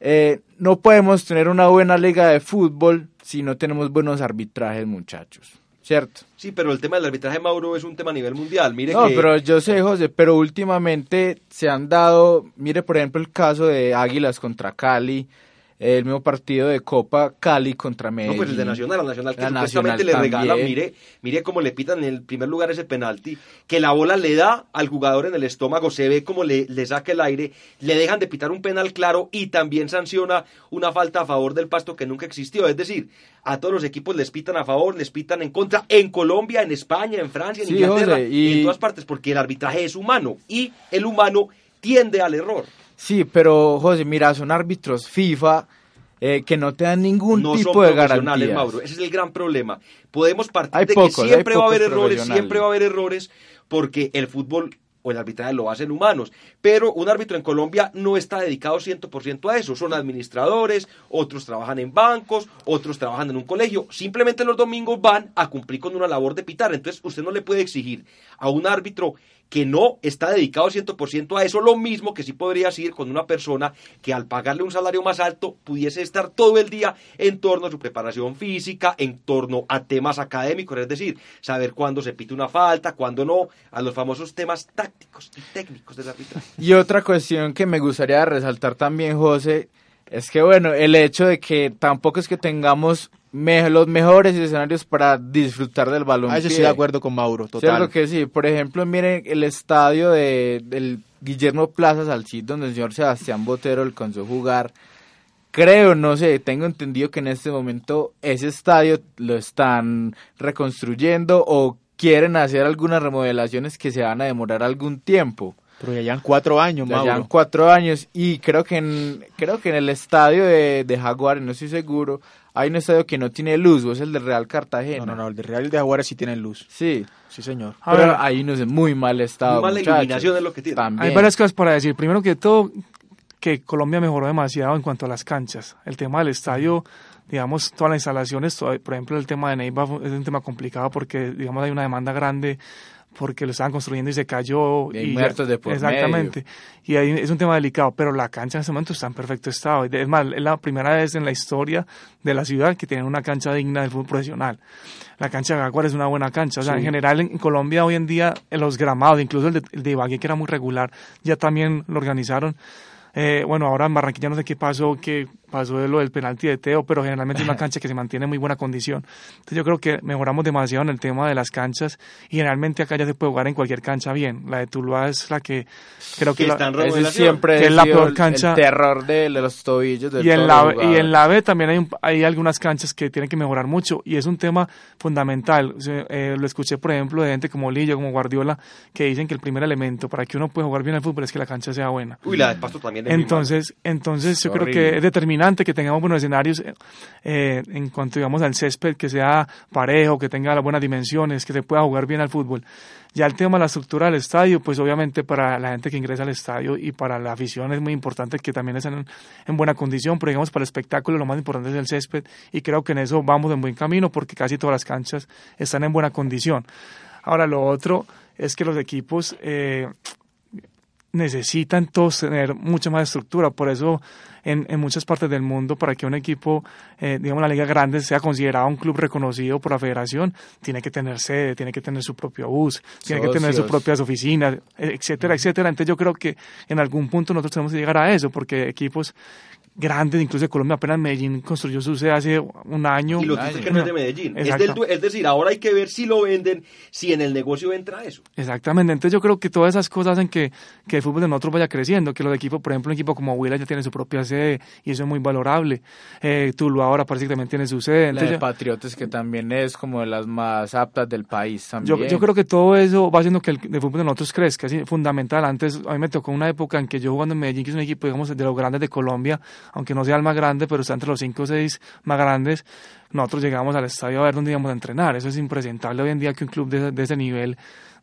S4: Eh, no podemos tener una buena liga de fútbol si no tenemos buenos arbitrajes, muchachos. ¿Cierto?
S3: Sí, pero el tema del arbitraje, Mauro, es un tema a nivel mundial. Mire
S4: no, pero yo sé, José, pero últimamente se han dado, mire, por ejemplo, el caso de Águilas contra Cali, el mismo partido de Copa Cali contra Medellín.
S3: No, pues el de Nacional, al Nacional que supuestamente le regala, mire, mire cómo le pitan en el primer lugar ese penalti, que la bola le da al jugador en el estómago, se ve como le, le saca el aire, le dejan de pitar un penal claro y también sanciona una falta a favor del pasto que nunca existió. Es decir, a todos los equipos les pitan a favor, les pitan en contra, en Colombia, en España, en Francia, en Inglaterra, y... en todas partes, porque el arbitraje es humano y el humano tiende al error.
S4: Sí, pero José, mira, son árbitros FIFA eh, que no te dan ningún
S3: no
S4: tipo
S3: son
S4: de
S3: profesionales,
S4: garantía.
S3: Mauro. Ese es el gran problema. Podemos partir
S4: Hay
S3: de
S4: pocos,
S3: que siempre va a haber errores, siempre va a haber errores, porque el fútbol o el arbitraje lo hacen humanos. Pero un árbitro en Colombia no está dedicado 100% a eso. Son administradores, otros trabajan en bancos, otros trabajan en un colegio. Simplemente los domingos van a cumplir con una labor de pitar. Entonces usted no le puede exigir a un árbitro que no está dedicado 100% a eso, lo mismo que sí podría decir con una persona que al pagarle un salario más alto pudiese estar todo el día en torno a su preparación física, en torno a temas académicos, es decir, saber cuándo se pite una falta, cuándo no, a los famosos temas tácticos y técnicos del arbitraje.
S4: Y otra cuestión que me gustaría resaltar también, José, es que bueno, el hecho de que tampoco es que tengamos me- los mejores escenarios para disfrutar del balón.
S2: A eso estoy de acuerdo con Mauro, total.
S4: Cierto que sí. Por ejemplo, miren el estadio de, del Guillermo Plaza Salcid, donde el señor Sebastián Botero alcanzó a jugar. Creo, no sé, tengo entendido que en este momento ese estadio lo están reconstruyendo o quieren hacer algunas remodelaciones que se van a demorar algún tiempo.
S2: Pero ya llevan cuatro años,
S4: Ya
S2: Mauro.
S4: llevan cuatro años y creo que en, creo que en el estadio de, de Jaguares, no estoy seguro, hay un estadio que no tiene luz, o es el de Real Cartagena.
S2: No, no, no, el de Real y el de Jaguares sí tienen luz.
S4: Sí,
S2: Sí, señor.
S5: A
S4: pero
S5: ver.
S4: ahí no es muy mal estado.
S3: Muy mala
S4: muchachos.
S3: iluminación es lo que tiene.
S4: También.
S5: Hay varias cosas para decir. Primero que todo, que Colombia mejoró demasiado en cuanto a las canchas. El tema del estadio, digamos, todas las instalaciones, todo- por ejemplo, el tema de Neiva es un tema complicado porque, digamos, hay una demanda grande porque lo estaban construyendo y se cayó.
S4: Y
S5: y
S4: muertos de por
S5: Exactamente. Y ahí es un tema delicado, pero la cancha en este momento está en perfecto estado. Es más, es la primera vez en la historia de la ciudad que tienen una cancha digna del fútbol profesional. La cancha de Jaguar es una buena cancha. O sea, en general en Colombia hoy en día en los gramados, incluso el de, el de Ibagué que era muy regular, ya también lo organizaron. Eh, bueno, ahora en Barranquilla no sé qué pasó, que pasó de lo del penalti de Teo, pero generalmente es una cancha que se mantiene en muy buena condición. Entonces yo creo que mejoramos demasiado en el tema de las canchas y generalmente acá ya se puede jugar en cualquier cancha bien. La de Tuluá es la que creo que,
S3: Que
S5: la-
S3: remodelación.
S4: siempre
S5: que es la peor cancha.
S4: El terror de, de los tobillos. de
S5: y en, la, y en la B también hay, un- hay algunas canchas que tienen que mejorar mucho y es un tema fundamental. O sea, eh, lo escuché, por ejemplo, de gente como Lillo, como Guardiola, que dicen que el primer elemento para que uno pueda jugar bien al fútbol es que la cancha sea buena.
S3: Uy, la de Pasto también es muy
S5: Entonces, entonces yo creo que es determinante que tengamos buenos escenarios eh, eh, en cuanto digamos al césped, que sea parejo, que tenga las buenas dimensiones, que se pueda jugar bien al fútbol. Ya el tema de la estructura del estadio, pues obviamente para la gente que ingresa al estadio y para la afición es muy importante que también estén en, en buena condición, pero digamos para el espectáculo lo más importante es el césped y creo que en eso vamos en buen camino porque casi todas las canchas están en buena condición. Ahora lo otro es que los equipos eh, necesitan todos tener mucha más estructura. Por eso, en, en muchas partes del mundo, para que un equipo, eh, digamos, la liga grande sea considerado un club reconocido por la federación, tiene que tener sede, tiene que tener su propio bus, tiene que tener sus propias oficinas, eh, etcétera, etcétera. Entonces, yo creo que en algún punto nosotros tenemos que llegar a eso, porque equipos grandes, incluso de Colombia, apenas Medellín construyó su sede hace un año.
S3: Y lo es que no es de. Medellín. Es, del es decir, ahora hay que ver si lo venden, si en el negocio entra eso.
S5: Exactamente, entonces yo creo que todas esas cosas hacen que, que el fútbol de nosotros vaya creciendo, que los equipos, por ejemplo, un equipo como Huila ya tiene su propia sede y eso es muy valorable. Eh, Tuluá ahora parece que también tiene su sede.
S4: La
S5: Entonces
S4: de
S5: yo-
S4: Patriotas, que también es como de las más aptas del país
S5: yo,
S4: también.
S5: yo creo que todo eso va haciendo que el, el fútbol de nosotros crezca, es fundamental. Antes, a mí me tocó una época en que yo jugando en Medellín, que es un equipo, digamos, de los grandes de Colombia, aunque no sea el más grande, pero está entre los cinco o seis más grandes, nosotros llegamos al estadio a ver dónde íbamos a entrenar. Eso es impresentable hoy en día que un club de, de ese nivel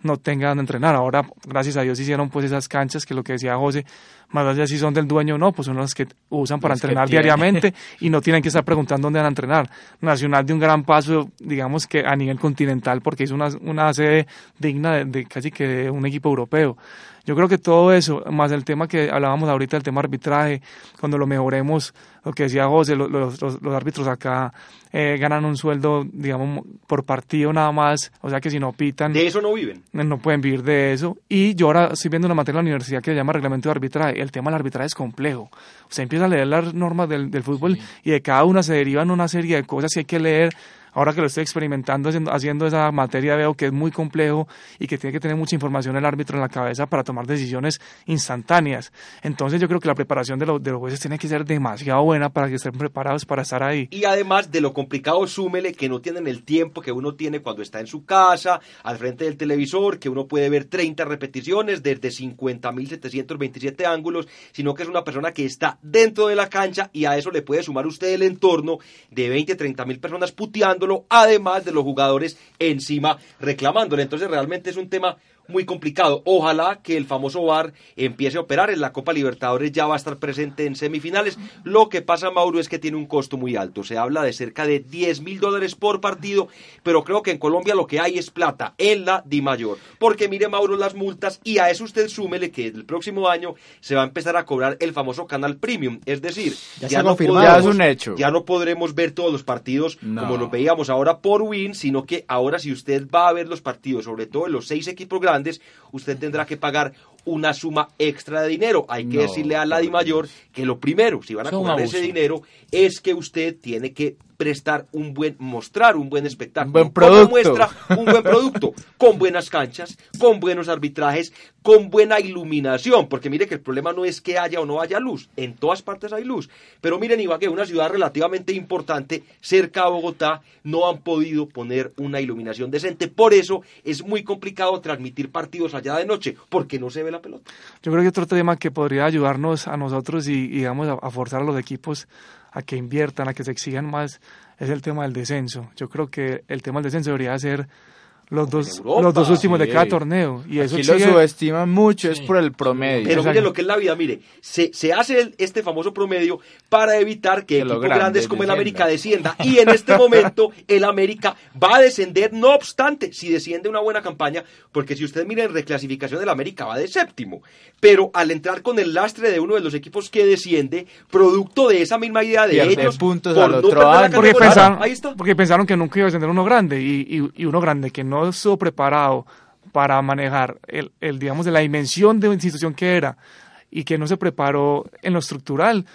S5: no tenga donde entrenar. Ahora, gracias a Dios, hicieron pues esas canchas que lo que decía José, más allá si son del dueño o no, pues son las que usan para entrenar diariamente y no tienen que estar preguntando dónde van a entrenar. Nacional de un gran paso, digamos que a nivel continental, porque es una, una sede digna de, de casi que de un equipo europeo. Yo creo que todo eso, más el tema que hablábamos ahorita, el tema arbitraje, cuando lo mejoremos, lo que decía José, lo- los, los- los árbitros acá eh, ganan un sueldo, digamos, por partido nada más, o sea que si no pitan,
S3: De eso no viven.
S5: no pueden vivir de eso. Y yo ahora estoy viendo una materia en la universidad que se llama reglamento de arbitraje. El tema del arbitraje es complejo. Usted empieza a leer las normas del, del fútbol y de cada una se derivan una serie de cosas que hay que leer. Ahora que lo estoy experimentando haciendo, esa materia veo que es muy complejo y que tiene que tener mucha información el árbitro en la cabeza para tomar decisiones instantáneas. Entonces yo creo que la preparación de, los de los jueces tiene que ser demasiado buena para que estén preparados para estar ahí.
S3: Y además de lo complicado, súmele que no tienen el tiempo que uno tiene cuando está en su casa, al frente del televisor, que uno puede ver 30 repeticiones desde 50.727 ángulos, sino que es una persona que está dentro de la cancha y a eso le puede sumar usted el entorno de 20, 30 mil personas además de los jugadores encima reclamándole. Entonces realmente es un tema muy complicado. Ojalá que el famoso VAR empiece a operar en la Copa Libertadores, ya va a estar presente en semifinales. Lo que pasa, Mauro, es que tiene un costo muy alto. Se habla de cerca de 10 mil dólares por partido, pero creo que en Colombia lo que hay es plata en la Di Mayor. Porque mire, Mauro, las multas y a eso usted súmele que el próximo año se va a empezar a cobrar el famoso canal premium. Es decir,
S2: ya,
S3: no,
S2: podremos,
S4: es un hecho.
S3: ya no podremos ver todos los partidos como lo veíamos ahora por Win, sino que ahora si usted va a ver los partidos, sobre todo en los seis equipos grandes, usted tendrá que pagar una suma extra de dinero. Hay que decirle a la Di Mayor que lo primero, si van a cobrar ese dinero, es que usted tiene que prestar un buen, mostrar un buen espectáculo.
S4: buen producto.
S3: muestra un buen producto, con buenas canchas, con buenos arbitrajes, con buena iluminación, porque mire que el problema no es que haya o no haya luz, en todas partes hay luz. Pero miren, Ibagué, una ciudad relativamente importante, cerca a Bogotá, no han podido poner una iluminación decente. Por eso es muy complicado transmitir partidos allá de noche, porque no se ve la pelota.
S5: Yo creo que otro tema que podría ayudarnos a nosotros y, y digamos, a, a forzar a los equipos a que inviertan, a que se exijan más, es el tema del descenso. Yo creo que el tema del descenso debería ser los dos,
S3: Europa,
S5: los dos últimos de cada torneo. Y eso
S4: Aquí lo subestiman mucho, es por el promedio.
S3: Pero
S5: Exacto.
S3: mire lo que es la vida, mire, se, se hace el- este famoso promedio para evitar que equipos
S4: grande
S3: grandes como el. América descienda. Y en este momento el América va a descender, no obstante, si desciende una buena campaña, porque si usted mira en reclasificación el América va de séptimo. Pero al entrar con el lastre de uno de los equipos que desciende, producto de esa misma idea de
S4: Pierde
S3: ellos,
S4: puntos
S3: por
S4: al
S3: no
S4: otro
S3: perder la
S4: año.
S5: porque pensaron,
S3: ahí está.
S5: porque pensaron que nunca iba a tener uno grande y, y- y uno grande que no estuvo preparado para manejar el, el, digamos de la dimensión de institución que era y que no se preparó en lo estructural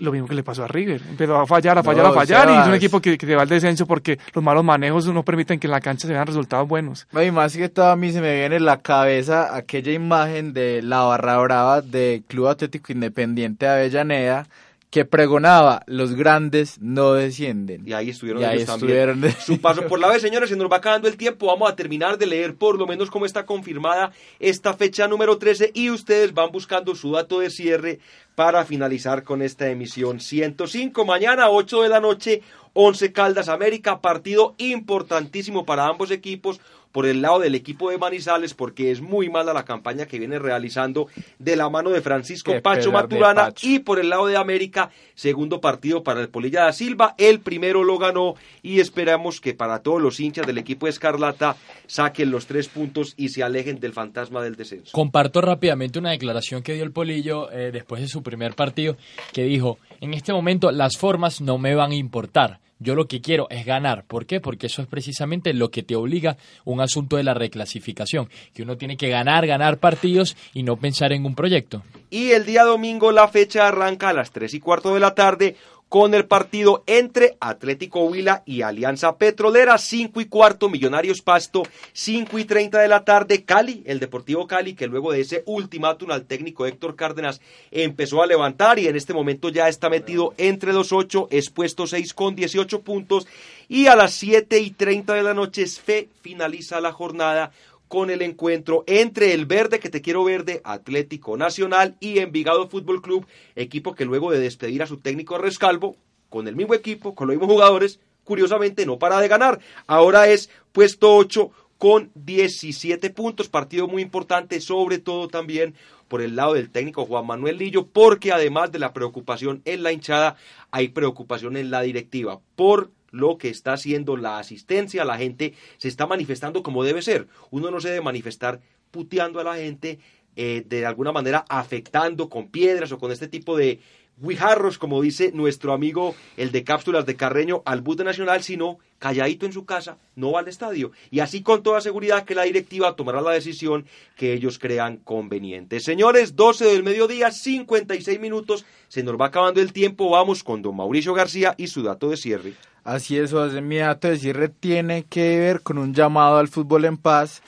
S5: lo mismo que le pasó a River. Empezó a fallar a fallar
S4: No,
S5: a fallar y es un equipo que, que se va al descenso porque los malos manejos no permiten que en la cancha se vean resultados buenos.
S4: No, Y más que todo a mí se me viene en la cabeza aquella imagen de la barra brava de Club Atlético Independiente de Avellaneda que pregonaba los grandes no descienden.
S3: Y ahí estuvieron
S4: Y ahí
S3: ellos también. Su paso por la vez, señores, se nos va acabando el tiempo. Vamos a terminar de leer por lo menos cómo está confirmada esta fecha número 13 y ustedes van buscando su dato de cierre para finalizar con esta emisión 105. Mañana, 8 de la noche, 11 Caldas América, partido importantísimo para ambos equipos por el lado del equipo de Manizales porque es muy mala la campaña que viene realizando de la mano de Francisco
S4: Qué
S3: Pacho Maturana
S4: Pacho.
S3: y por el lado de América, segundo partido para el Polilla da Silva, el primero lo ganó y esperamos que para todos los hinchas del equipo de Escarlata saquen los tres puntos y se alejen del fantasma del descenso.
S6: Comparto rápidamente una declaración que dio el Polillo eh, después de su primer partido, que dijo, en este momento las formas no me van a importar. Yo lo que quiero es ganar. ¿Por qué? Porque eso es precisamente lo que te obliga un asunto de la reclasificación, que uno tiene que ganar, ganar partidos y no pensar en un proyecto.
S3: Y el día domingo la fecha arranca a las 3 y cuarto de la tarde con el partido entre Atlético Huila y Alianza Petrolera, 5 y cuarto, Millonarios Pasto, 5 y 30 de la tarde, Cali, el Deportivo Cali, que luego de ese ultimátum al técnico Héctor Cárdenas empezó a levantar y en este momento ya está metido entre los 8, expuesto 6 con 18 puntos. Y a las 7 y 30 de la noche Fe finaliza la jornada con el encuentro entre el verde que te quiero verde, Atlético Nacional y Envigado Fútbol Club, equipo que luego de despedir a su técnico Rescalvo, con el mismo equipo, con los mismos jugadores, curiosamente no para de ganar. Ahora es puesto 8 con 17 puntos, partido muy importante, sobre todo también por el lado del técnico Juan Manuel Lillo, porque además de la preocupación en la hinchada, hay preocupación en la directiva por lo que está haciendo la asistencia, la gente se está manifestando como debe ser. Uno no se debe manifestar puteando a la gente, eh, de alguna manera afectando con piedras o con este tipo de guijarros, como dice nuestro amigo el de cápsulas de Carreño, al bus de Nacional, sino calladito en su casa, no va al estadio. Y así con toda seguridad que la directiva tomará la decisión que ellos crean conveniente. Señores, 12 del mediodía, 56 minutos, se nos va acabando el tiempo, vamos con don Mauricio García y su dato de cierre.
S4: Así es, José, mi dato de cierre tiene que ver con un llamado al fútbol en paz.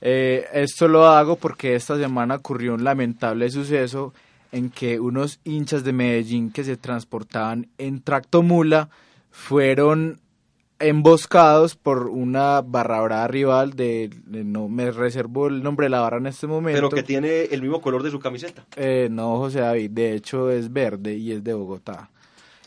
S4: Eh, esto lo hago porque esta semana ocurrió un lamentable suceso en que unos hinchas de Medellín que se transportaban en tractomula fueron emboscados por una barra brava rival de, de- no me reservo el nombre de la barra en este momento.
S3: Pero que tiene el mismo color de su camiseta.
S4: Eh, no, José David, de hecho es verde y es de Bogotá.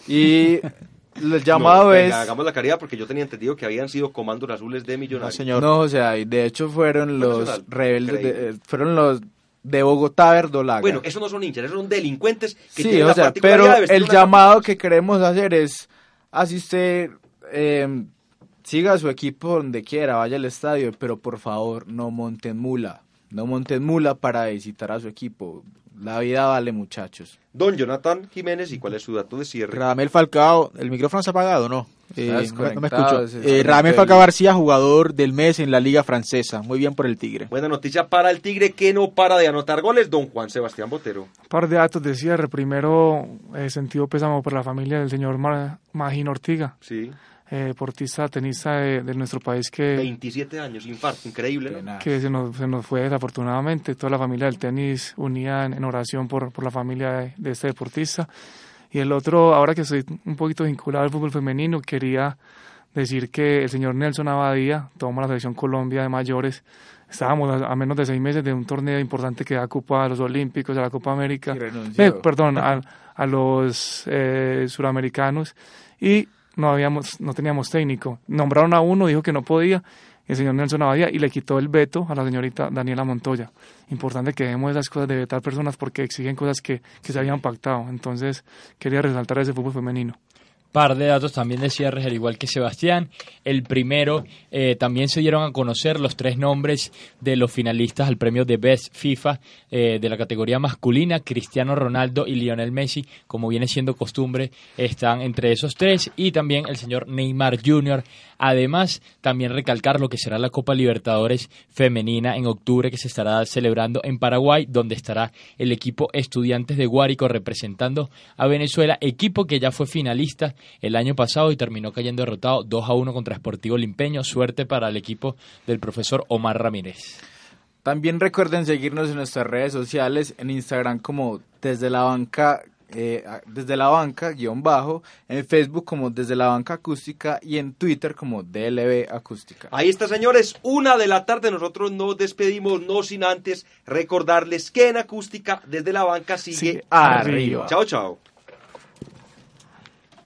S4: Y el llamado
S3: No,
S4: es...
S3: hagamos la caridad porque yo tenía entendido que habían sido comandos azules de
S2: No,
S3: Millonarios.
S2: señor.
S4: No, José David, de hecho fueron los rebeldes, de- eh, fueron los de Bogotá Verdolaga.
S3: Bueno, esos no son hinchas, esos son delincuentes que
S4: sí,
S3: tienen
S4: o
S3: la
S4: sea,
S3: particularidad
S4: pero
S3: de vestir
S4: el llamado que queremos hacer es, así usted eh, siga a su equipo donde quiera, vaya al estadio, pero por favor no monten mula, no monten mula para visitar a su equipo. La vida vale, muchachos.
S3: Don Jonathan Jiménez, ¿y cuál es su dato de cierre?
S2: Radamel Falcao, el micrófono se ha apagado, ¿no? Eh, no, me- no me
S4: desconectado,
S2: escucho. Eh,
S4: es
S2: Radamel
S4: el-
S2: Falcao García, jugador del mes en la Liga Francesa. Muy bien por el Tigre.
S3: Buena noticia para el Tigre que no para de anotar goles, don Juan Sebastián Botero.
S5: Un par de datos de cierre. Primero, eh, sentido pésamo por la familia del señor Ma- Magín Ortiga,
S3: Sí,
S5: eh, deportista, tenista de, de nuestro país que,
S3: 27 años, infarto, increíble, ¿no?
S5: Que se, nos, se nos fue desafortunadamente. Toda la familia del tenis unida en, en oración por, por la familia de, de este deportista. Y el otro, ahora que estoy un poquito vinculado al fútbol femenino, quería decir que el señor Nelson Abadía toma la selección Colombia de mayores. Estábamos a, a menos de seis meses de un torneo importante que da Copa a los Olímpicos, a la Copa América. Eh, perdón, a, a los eh, suramericanos y no habíamos, no teníamos técnico. Nombraron a uno, dijo que no podía, el señor Nelson Abadía, y le quitó el veto a la señorita Daniela Montoya. Importante que dejemos esas cosas de vetar personas porque exigen cosas que, que se habían pactado. Entonces, quería resaltar ese fútbol femenino.
S6: Par de datos también de cierres, al igual que Sebastián. El primero, eh, también se dieron a conocer los tres nombres de los finalistas al premio de Best FIFA eh, de la categoría masculina. Cristiano Ronaldo y Lionel Messi, como viene siendo costumbre, están entre esos tres. Y también el señor Neymar Jr. Además, también recalcar lo que será la Copa Libertadores femenina en octubre que se estará celebrando en Paraguay, donde estará el equipo Estudiantes de Guárico representando a Venezuela, equipo que ya fue finalista el año pasado y terminó cayendo derrotado 2 a 1 contra Sportivo Limpeño. Suerte para el equipo del profesor Omar Ramírez.
S4: También recuerden seguirnos en nuestras redes sociales, en Instagram como desde la banca, eh, desde la banca guion bajo, en Facebook como desde la banca acústica y en Twitter como DLB acústica.
S3: Ahí está, señores, una de la tarde. Nosotros nos despedimos, no sin antes recordarles que en acústica, desde la banca, sigue
S5: Sigue
S4: arriba.
S3: Chao, chao.